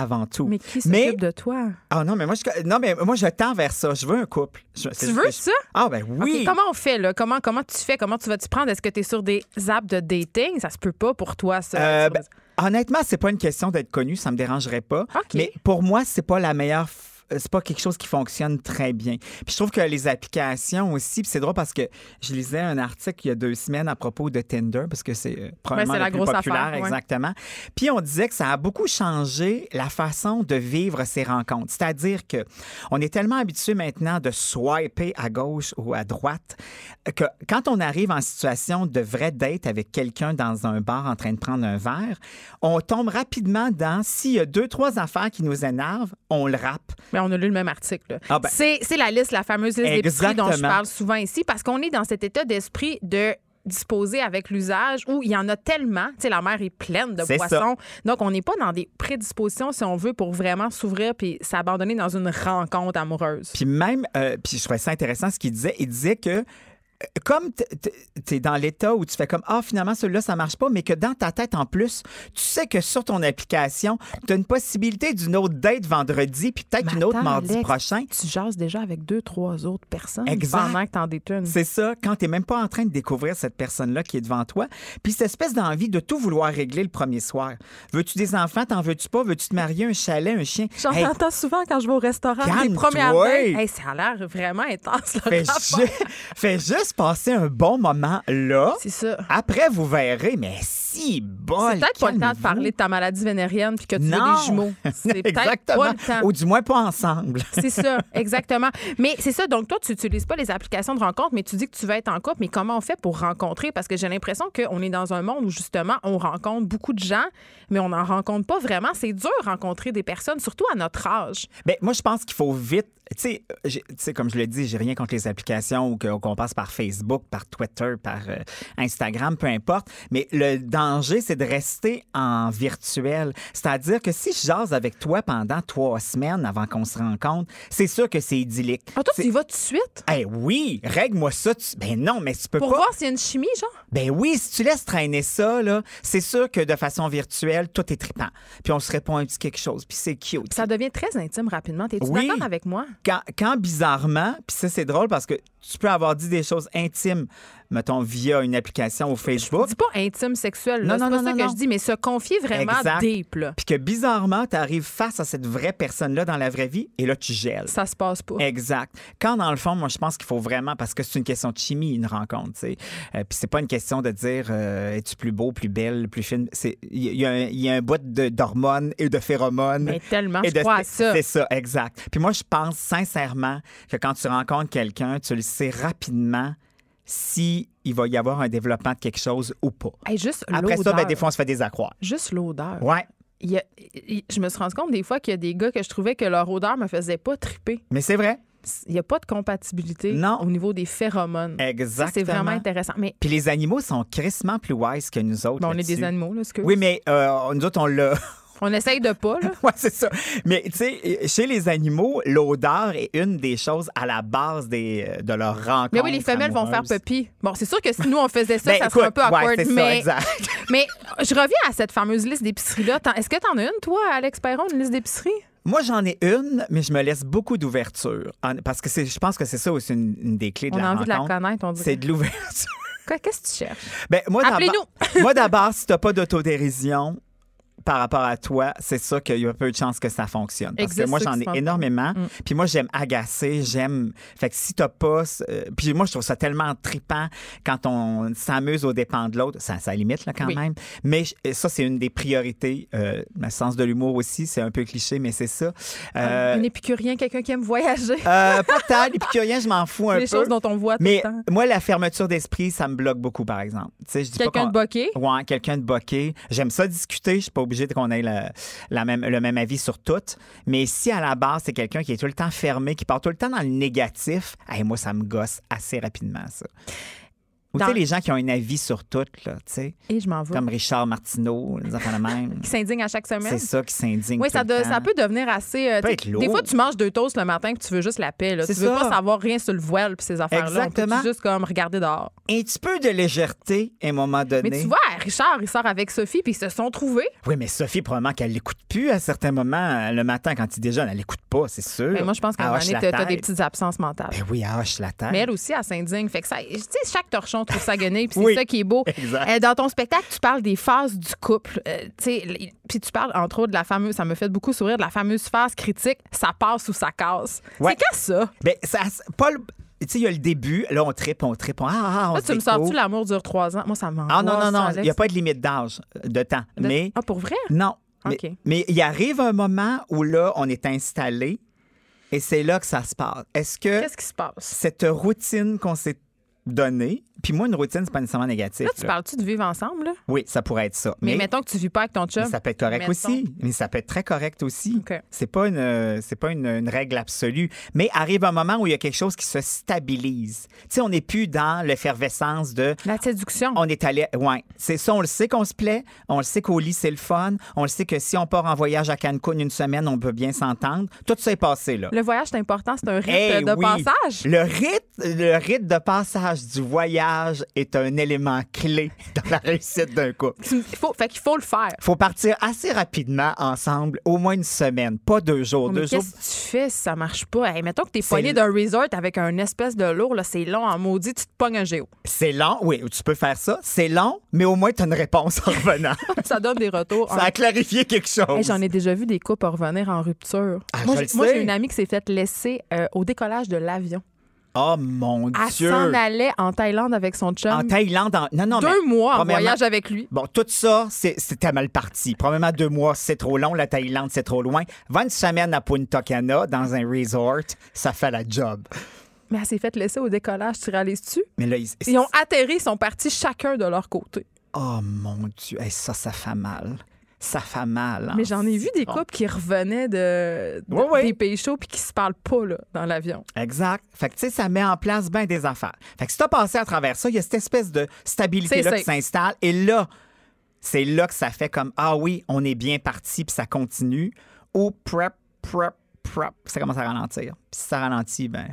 [SPEAKER 7] avant tout.
[SPEAKER 3] Mais qui
[SPEAKER 7] Mais-
[SPEAKER 3] s'occupe de toi?
[SPEAKER 7] Ah non, mais moi, je, non, mais moi, je tends vers ça. Je veux un couple. Je-
[SPEAKER 3] Tu veux
[SPEAKER 7] je-
[SPEAKER 3] ça?
[SPEAKER 7] Ah, ben oui.
[SPEAKER 3] Comment on fait, là? Comment, comment tu fais? Comment tu vas t'y prendre? Est-ce que tu es sur des apps de dating? Ça se peut pas pour toi, ça.
[SPEAKER 7] Euh, ben, honnêtement, c'est pas une question d'être connu, ça me dérangerait pas. Mais pour moi, c'est pas la meilleure. C'est pas quelque chose qui fonctionne très bien. Puis je trouve que les applications aussi, puis c'est drôle parce que je lisais un article il y a deux semaines à propos de Tinder, parce que c'est euh, probablement le
[SPEAKER 3] la
[SPEAKER 7] plus
[SPEAKER 3] grosse
[SPEAKER 7] populaire,
[SPEAKER 3] affaire, ouais.
[SPEAKER 7] exactement. Puis on disait que ça a beaucoup changé la façon de vivre ces rencontres. C'est-à-dire que on est tellement habitué maintenant de swiper à gauche ou à droite que quand on arrive en situation de vraie date avec quelqu'un dans un bar en train de prendre un verre, on tombe rapidement dans s'il y a deux, trois affaires qui nous énervent, on le rappe.
[SPEAKER 3] Mais on a lu le même article.
[SPEAKER 7] Ah ben.
[SPEAKER 3] c'est, la liste, la fameuse liste des prix dont je parle souvent ici, parce qu'on est dans cet état d'esprit de disposer avec l'usage où il y en a tellement. Tu sais, la mer est pleine de poissons. Donc, on n'est pas dans des prédispositions, si on veut, pour vraiment s'ouvrir puis s'abandonner dans une rencontre amoureuse.
[SPEAKER 7] Puis même, euh, puis je trouvais ça intéressant ce qu'il disait. Il disait que comme tu es dans l'état où tu fais comme ah finalement celui-là ça marche pas mais que dans ta tête en plus tu sais que sur ton application tu as une possibilité d'une autre date vendredi puis peut-être une autre mardi
[SPEAKER 3] Alex,
[SPEAKER 7] prochain
[SPEAKER 3] Tu jases déjà avec deux, trois autres personnes
[SPEAKER 7] Exact.
[SPEAKER 3] pendant que t'en détunes.
[SPEAKER 7] C'est ça, quand tu même pas en train de découvrir cette personne-là qui est devant toi. Puis cette espèce d'envie de tout vouloir régler le premier soir. Veux-tu des enfants? T'en veux-tu pas? Veux-tu te marier? Un chalet? Un chien?
[SPEAKER 3] J'en
[SPEAKER 7] Hey,
[SPEAKER 3] entends souvent quand je vais au restaurant. Les premières dates. Hey, ça a l'air vraiment intense. le
[SPEAKER 7] fais,
[SPEAKER 3] rapport.
[SPEAKER 7] ju- fais juste passer un bon moment là.
[SPEAKER 3] C'est ça.
[SPEAKER 7] Après, vous verrez, mais si bol.
[SPEAKER 3] C'est peut-être pas le temps de parler de ta maladie vénérienne puis que tu
[SPEAKER 7] Non.
[SPEAKER 3] des jumeaux. C'est peut-être
[SPEAKER 7] Exactement.
[SPEAKER 3] pas le temps.
[SPEAKER 7] Ou du moins pas ensemble.
[SPEAKER 3] C'est ça, exactement. Mais c'est ça, donc toi, tu n'utilises pas les applications de rencontre, mais tu dis que tu vas être en couple. Mais comment on fait pour rencontrer? Parce que j'ai l'impression qu'on est dans un monde où, justement, on rencontre beaucoup de gens, mais on n'en rencontre pas vraiment. C'est dur de rencontrer des personnes, surtout à notre âge.
[SPEAKER 7] Ben, moi, je pense qu'il faut vite. Tu sais, comme je le dis, j'ai rien contre les applications ou qu'on passe par Facebook, par Twitter, par euh, Instagram, peu importe. Mais le danger, c'est de rester en virtuel. C'est-à-dire que si je jase avec toi pendant trois semaines avant qu'on se rencontre, c'est sûr que c'est idyllique.
[SPEAKER 3] Ah, toi, tu y vas tout de suite?
[SPEAKER 7] Eh oui, règle-moi ça. tu- Ben non, mais tu peux
[SPEAKER 3] Pour
[SPEAKER 7] pas.
[SPEAKER 3] voir s'il y a une chimie, genre?
[SPEAKER 7] Ben oui, si tu laisses traîner ça, là, c'est sûr que de façon virtuelle, tout est trippant. Puis on se répond un petit quelque chose, puis c'est cute.
[SPEAKER 3] Ça devient très intime rapidement. T'es-tu
[SPEAKER 7] Oui.
[SPEAKER 3] d'accord avec moi?
[SPEAKER 7] Quand, quand bizarrement, puis ça, c'est drôle parce que tu peux avoir dit des choses intimes, mettons, via une application ou
[SPEAKER 3] Je
[SPEAKER 7] Facebook.
[SPEAKER 3] dis pas intime sexuel, là.
[SPEAKER 7] Non, non,
[SPEAKER 3] pas
[SPEAKER 7] non,
[SPEAKER 3] ça
[SPEAKER 7] non,
[SPEAKER 3] que
[SPEAKER 7] non.
[SPEAKER 3] je dis, mais se confier vraiment
[SPEAKER 7] Exact.
[SPEAKER 3] deep, là.
[SPEAKER 7] Puis que bizarrement, tu arrives face à cette vraie personne-là dans la vraie vie et là, tu gèles.
[SPEAKER 3] Ça se passe pas.
[SPEAKER 7] Exact. Quand dans le fond, moi, je pense qu'il faut vraiment, parce que c'est une question de chimie, une rencontre, tu sais. Euh, Puis c'est pas une question de dire euh, es-tu plus beau, plus belle, plus fine? C'est il y, a- il y a un- bout de- d'hormones et de phéromones.
[SPEAKER 3] Mais tellement,
[SPEAKER 7] et
[SPEAKER 3] je
[SPEAKER 7] de-
[SPEAKER 3] crois à ça.
[SPEAKER 7] C'est ça, exact. Puis moi, je pense sincèrement que quand tu rencontres quelqu'un, tu le sais rapidement si il va y avoir un développement de quelque chose ou pas.
[SPEAKER 3] Hey, juste
[SPEAKER 7] Après ça, ben, des fois, on se fait des accroires.
[SPEAKER 3] Juste l'odeur.
[SPEAKER 7] Ouais.
[SPEAKER 3] Il y a- il- je me suis rendu compte des fois qu'il y a des gars que je trouvais que leur odeur me faisait pas triper.
[SPEAKER 7] Mais c'est vrai.
[SPEAKER 3] Il n'y a pas de compatibilité
[SPEAKER 7] Non.
[SPEAKER 3] au niveau des phéromones.
[SPEAKER 7] Exactement.
[SPEAKER 3] c'est vraiment intéressant. Mais
[SPEAKER 7] Puis les animaux sont crissement plus wise que nous autres.
[SPEAKER 3] bon, on est des animaux, là, ce que
[SPEAKER 7] Oui, mais euh, nous autres, on l'a.
[SPEAKER 3] on essaye de pas, là.
[SPEAKER 7] ouais, c'est ça. Mais tu sais, chez les animaux, l'odeur est une des choses à la base des, euh, de leur rencontre.
[SPEAKER 3] Mais oui, les femelles vont faire pipi. Bon, c'est sûr que si nous, on faisait ça,
[SPEAKER 7] Ben,
[SPEAKER 3] ça serait un peu
[SPEAKER 7] ouais,
[SPEAKER 3] awkward.
[SPEAKER 7] ça,
[SPEAKER 3] mais,
[SPEAKER 7] exact.
[SPEAKER 3] mais je reviens à cette fameuse liste d'épicerie-là. T'en- Est-ce que tu en as une, toi, Alex Perron, une liste d'épicerie?
[SPEAKER 7] Moi, j'en ai une, mais je me laisse beaucoup d'ouverture. Parce que c'est- je pense que c'est ça aussi une, une des clés de
[SPEAKER 3] On
[SPEAKER 7] la
[SPEAKER 3] a envie de la
[SPEAKER 7] rencontre.
[SPEAKER 3] connaître, on dirait.
[SPEAKER 7] C'est de l'ouverture.
[SPEAKER 3] Qu'est-ce que tu cherches?
[SPEAKER 7] Ben, moi, d'abord-
[SPEAKER 3] Appelez-nous.
[SPEAKER 7] moi, d'abord, si t'as pas d'autodérision par rapport à toi, c'est ça qu'il y a peu de chances que ça fonctionne. Parce
[SPEAKER 3] Existe
[SPEAKER 7] que moi, j'en ai énormément.
[SPEAKER 3] Mm.
[SPEAKER 7] Puis moi, j'aime agacer, j'aime... Fait que si t'as pas... euh, Puis moi, je trouve ça tellement tripant quand on s'amuse aux dépens de l'autre. Ça, ça limite, là, quand
[SPEAKER 3] Oui.
[SPEAKER 7] même. Mais ça, c'est une des priorités. Euh, le sens de l'humour aussi, c'est un peu cliché, mais c'est ça. Euh,
[SPEAKER 3] Un épicurien, quelqu'un qui aime voyager.
[SPEAKER 7] euh, pas tant. L'épicurien, je m'en fous un
[SPEAKER 3] les
[SPEAKER 7] peu.
[SPEAKER 3] choses dont on voit tout
[SPEAKER 7] Mais
[SPEAKER 3] le temps.
[SPEAKER 7] moi, la fermeture d'esprit, ça me bloque beaucoup, par exemple.
[SPEAKER 3] Quelqu'un de boqué?
[SPEAKER 7] Ouais, quelqu'un de boqué. J'aime ça discuter. Je suis pas obligé qu'on ait le, même, le même avis sur tout. Mais si à la base, c'est quelqu'un qui est tout le temps fermé, qui part tout le temps dans le négatif, hey, moi, ça me gosse assez rapidement, ça. Ou tu sais, les gens qui ont un avis sur tout, là, tu sais,
[SPEAKER 3] Et je m'en vais.
[SPEAKER 7] comme Richard Martineau, les enfants de même.
[SPEAKER 3] Qui s'indigne à chaque semaine.
[SPEAKER 7] C'est ça qui s'indigne.
[SPEAKER 3] Oui, ça, de- ça peut devenir assez. euh,
[SPEAKER 7] peut
[SPEAKER 3] tu
[SPEAKER 7] être lourd.
[SPEAKER 3] Des fois, tu manges deux toasts le matin puis tu veux juste la paix. Là. Tu
[SPEAKER 7] C'est
[SPEAKER 3] veux
[SPEAKER 7] ça.
[SPEAKER 3] pas savoir rien sur le voile puis ces affaires-là. Peut
[SPEAKER 7] Exactement.
[SPEAKER 3] juste comme regarder dehors.
[SPEAKER 7] Un petit peu de légèreté à un moment donné.
[SPEAKER 3] Mais tu vois, Richard, il sort avec Sophie puis ils se sont trouvés.
[SPEAKER 7] Oui, mais Sophie, probablement qu'elle l'écoute plus à certains moments. euh, Le matin, quand il déjeune, elle l'écoute pas, c'est sûr.
[SPEAKER 3] Mais moi, je pense qu'à un moment donné, t'as t'as des petites absences mentales.
[SPEAKER 7] Ben oui, elle hoche la tête.
[SPEAKER 3] Mais elle aussi, elle s'indigne. Fait que ça, tu sais, chaque torchon trouve sa guenille, puis c'est
[SPEAKER 7] Oui.
[SPEAKER 3] ça qui est beau.
[SPEAKER 7] Exact.
[SPEAKER 3] Euh, dans ton spectacle, tu parles des phases du couple. Euh, tu sais, l- puis tu parles, entre autres, de la fameuse, ça me fait beaucoup sourire, de la fameuse phase critique, ça passe ou ça casse.
[SPEAKER 7] Ouais.
[SPEAKER 3] C'est quand ça?
[SPEAKER 7] Ben, ça, pas le- Tu sais, il y a le début, là, on tripe, on tripe, on. Ah, ah, on
[SPEAKER 3] Là, tu me sors-tu l'amour dure trois ans? Moi, ça m'angoisse.
[SPEAKER 7] Ah, non, non, non, il n'y a pas de limite d'âge, euh, de temps.
[SPEAKER 3] De-
[SPEAKER 7] Mais,
[SPEAKER 3] Ah, pour vrai?
[SPEAKER 7] non. Mais il arrive un moment où, là, on est installé et c'est là que ça se passe. Est-ce que
[SPEAKER 3] Qu'est-ce qui se passe?
[SPEAKER 7] cette routine qu'on s'est donnée, puis moi, une routine, c'est pas nécessairement négatif.
[SPEAKER 3] Là, tu
[SPEAKER 7] là.
[SPEAKER 3] parles-tu de vivre ensemble? Là?
[SPEAKER 7] Oui, ça pourrait être ça.
[SPEAKER 3] Mais, mettons que tu vis pas avec ton chum.
[SPEAKER 7] Mais ça peut être correct
[SPEAKER 3] Mettons.
[SPEAKER 7] aussi. Mais ça peut être très correct aussi.
[SPEAKER 3] OK.
[SPEAKER 7] C'est pas une euh, c'est pas une, une règle absolue. Mais arrive un moment où il y a quelque chose qui se stabilise. Tu sais, on n'est plus dans l'effervescence de
[SPEAKER 3] La séduction.
[SPEAKER 7] on est allé. Ouais. C'est ça, on le sait qu'on se plaît. On le sait qu'au lit, c'est le fun. On le sait que si on part en voyage à Cancun une semaine, on peut bien s'entendre. Tout ça est passé, là.
[SPEAKER 3] Le voyage, c'est important. C'est un rite
[SPEAKER 7] Eh
[SPEAKER 3] de
[SPEAKER 7] oui.
[SPEAKER 3] passage.
[SPEAKER 7] Le rite, le rite de passage du voyage est un élément clé dans la réussite d'un couple.
[SPEAKER 3] Faut, fait qu'il faut le faire.
[SPEAKER 7] faut partir assez rapidement ensemble, au moins une semaine, pas deux jours.
[SPEAKER 3] Oh, Mais
[SPEAKER 7] deux jours.
[SPEAKER 3] qu'est-ce que tu fais si ça marche pas? Hey, mettons que t'es poigné d'un resort avec un espèce de lourd, là, c'est long en maudit, tu te pognes un géo.
[SPEAKER 7] C'est long, oui, tu peux faire ça. C'est long, mais au moins tu as une réponse en revenant.
[SPEAKER 3] ça donne des retours.
[SPEAKER 7] ça a clarifié quelque chose.
[SPEAKER 3] Hey, J'en ai déjà vu des couples revenir en rupture.
[SPEAKER 7] Ah,
[SPEAKER 3] moi, j'ai une amie qui s'est faite laisser euh, au décollage de l'avion.
[SPEAKER 7] Oh mon
[SPEAKER 3] Elle
[SPEAKER 7] Dieu.
[SPEAKER 3] s'en allait en Thaïlande avec son chum.
[SPEAKER 7] En Thaïlande, en- non, non,
[SPEAKER 3] Deux
[SPEAKER 7] mais
[SPEAKER 3] mois en voyage avec lui.
[SPEAKER 7] Bon, tout ça, c'était mal parti. Premièrement, deux mois, c'est trop long. La Thaïlande, c'est trop loin. 20 semaines à Punta Cana, dans un resort, ça fait la job.
[SPEAKER 3] Mais elle s'est faite laisser au décollage, tu réalises-tu?
[SPEAKER 7] Mais là, ils...
[SPEAKER 3] Ils ont atterri, ils sont partis chacun de leur côté.
[SPEAKER 7] Oh mon Dieu, Hey, ça, ça fait mal. Ça fait mal. hein.
[SPEAKER 3] Mais j'en ai vu des couples qui revenaient de, de-
[SPEAKER 7] Oui, oui.
[SPEAKER 3] des pays chauds puis qui se parlent pas là, dans l'avion.
[SPEAKER 7] Exact. Fait que, tu sais, ça met en place bien des affaires. Fait que si t'as passé à travers ça, il y a cette espèce de stabilité-là
[SPEAKER 3] C'est
[SPEAKER 7] qui s'installe. Et là, c'est là que ça fait comme, ah oui, on est bien parti, puis ça continue. Ou prep, prep, prep, ça commence à ralentir. Puis si ça ralentit, ben,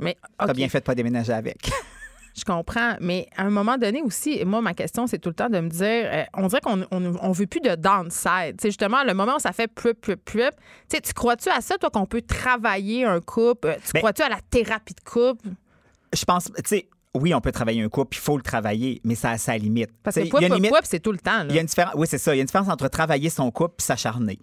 [SPEAKER 3] Mais
[SPEAKER 7] t'as
[SPEAKER 3] OK.
[SPEAKER 7] bien fait de pas déménager avec.
[SPEAKER 3] Je comprends, mais à un moment donné aussi, moi, ma question, c'est tout le temps de me dire, euh, on dirait qu'on on, on veut plus de downside. C'est justement le moment où ça fait plup, plup, plup. Tu sais, tu crois-tu à ça, toi, qu'on peut travailler un couple? Euh, Tu
[SPEAKER 7] Ben-
[SPEAKER 3] crois-tu à la thérapie de couple?
[SPEAKER 7] Je pense, tu sais, oui, on peut travailler un couple, il faut le travailler, mais ça a sa limite.
[SPEAKER 3] Parce que poup, c'est tout le temps. là.
[SPEAKER 7] il y a une différence, oui, c'est ça. Il y a une différence entre travailler son couple et s'acharner.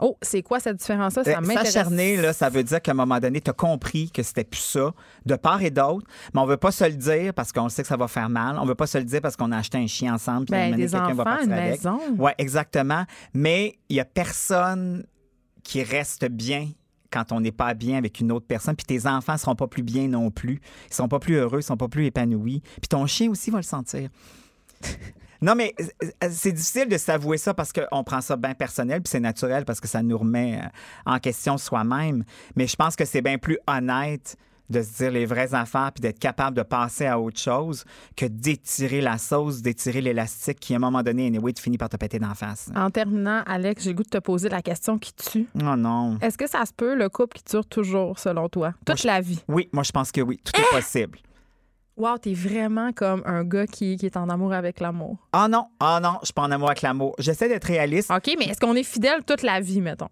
[SPEAKER 3] Oh, c'est quoi cette différence-là? Ça
[SPEAKER 7] Euh,
[SPEAKER 3] m'intéresse.
[SPEAKER 7] S'acharner, là, ça veut dire qu'à un moment donné, tu as compris que c'était plus ça, de part et d'autre, mais on veut pas se le dire parce qu'on sait que ça va faire mal. On veut pas se le dire parce qu'on a acheté un chien ensemble. puis
[SPEAKER 3] Ben,
[SPEAKER 7] quelqu'un va partir
[SPEAKER 3] une
[SPEAKER 7] avec.
[SPEAKER 3] maison.
[SPEAKER 7] Oui, exactement. Mais il y a personne qui reste bien quand on n'est pas bien avec une autre personne, puis tes enfants seront pas plus bien non plus. Ils seront pas plus heureux, ils seront pas plus épanouis. Puis ton chien aussi va le sentir. Non, mais euh, c'est difficile de s'avouer ça parce qu'on prend ça bien personnel, puis c'est naturel parce que ça nous remet euh, en question soi-même. Mais je pense que c'est bien plus honnête de se dire les vraies affaires puis d'être capable de passer à autre chose que d'étirer la sauce, d'étirer l'élastique qui, à un moment donné, anyway, tu finis par te péter d'en face.
[SPEAKER 3] En terminant, Alex, j'ai le goût de te poser la question qui tue.
[SPEAKER 7] Oh non.
[SPEAKER 3] Est-ce que ça se peut, le couple qui dure toujours, selon toi? Toute la vie.
[SPEAKER 7] Oui, moi, je pense que oui. Tout est possible.
[SPEAKER 3] Wow, t'es vraiment comme un gars qui, qui est en amour avec l'amour.
[SPEAKER 7] Ah non, ah non, je suis pas en amour avec l'amour. J'essaie d'être réaliste.
[SPEAKER 3] OK, mais est-ce qu'on est fidèle toute la vie, mettons?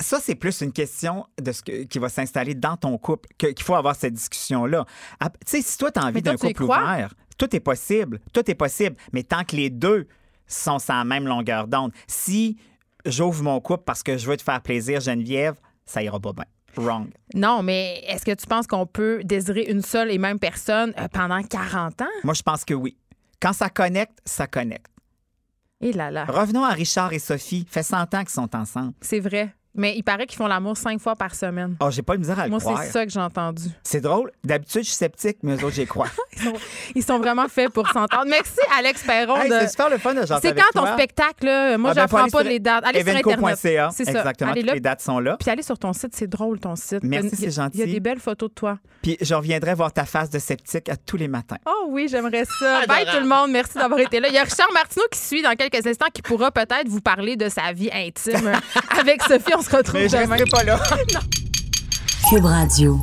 [SPEAKER 7] Ça, c'est plus une question de ce que- qui va s'installer dans ton couple, qu'il faut avoir cette discussion-là. Ah, Tu sais, si toi, tu as envie d'un couple ouvert, tout est possible. Tout est possible. Mais tant que les deux sont sur la même longueur d'onde, si j'ouvre mon couple parce que je veux te faire plaisir, Geneviève, ça ira pas bien. Wrong.
[SPEAKER 3] Non, mais est-ce que tu penses qu'on peut désirer une seule et même personne euh, pendant 40 ans?
[SPEAKER 7] Moi, je pense que oui. Quand ça connecte, ça connecte.
[SPEAKER 3] Et là là,
[SPEAKER 7] Revenons à Richard et Sophie. Fait 100 ans qu'ils sont ensemble.
[SPEAKER 3] c'est vrai. Mais il paraît qu'ils font l'amour cinq fois par semaine.
[SPEAKER 7] Oh, j'ai pas le misère à le
[SPEAKER 3] Moi,
[SPEAKER 7] croire.
[SPEAKER 3] c'est ça que j'ai entendu.
[SPEAKER 7] C'est drôle. D'habitude, je suis sceptique, mais eux autres, j'y crois.
[SPEAKER 3] Ils sont, ils sont vraiment faits pour s'entendre. Merci, Alex Perron.
[SPEAKER 7] Hey,
[SPEAKER 3] de-
[SPEAKER 7] c'est super le fun de
[SPEAKER 3] C'est
[SPEAKER 7] avec
[SPEAKER 3] quand ton
[SPEAKER 7] toi.
[SPEAKER 3] spectacle? Là? Moi,
[SPEAKER 7] Ah, ben,
[SPEAKER 3] j'apprends pas
[SPEAKER 7] sur
[SPEAKER 3] les dates. Allez sur Internet.
[SPEAKER 7] Evenco.ca.
[SPEAKER 3] C'est ça.
[SPEAKER 7] Exactement.
[SPEAKER 3] Allez
[SPEAKER 7] Toutes
[SPEAKER 3] là.
[SPEAKER 7] les dates sont là.
[SPEAKER 3] Puis allez sur ton site, c'est drôle ton site.
[SPEAKER 7] Merci, c'est gentil.
[SPEAKER 3] Il y a des belles photos de toi.
[SPEAKER 7] Puis je reviendrai voir ta face de sceptique à tous les matins.
[SPEAKER 3] Oh oui, j'aimerais ça. Bye tout le monde. Merci d'avoir été là. Il y a Richard Martineau qui suit dans quelques instants qui pourra peut-être vous parler de sa vie intime. Avec Sophie, on se retrouve
[SPEAKER 7] Mais je
[SPEAKER 3] demain.
[SPEAKER 7] pas là.
[SPEAKER 2] Cube Radio.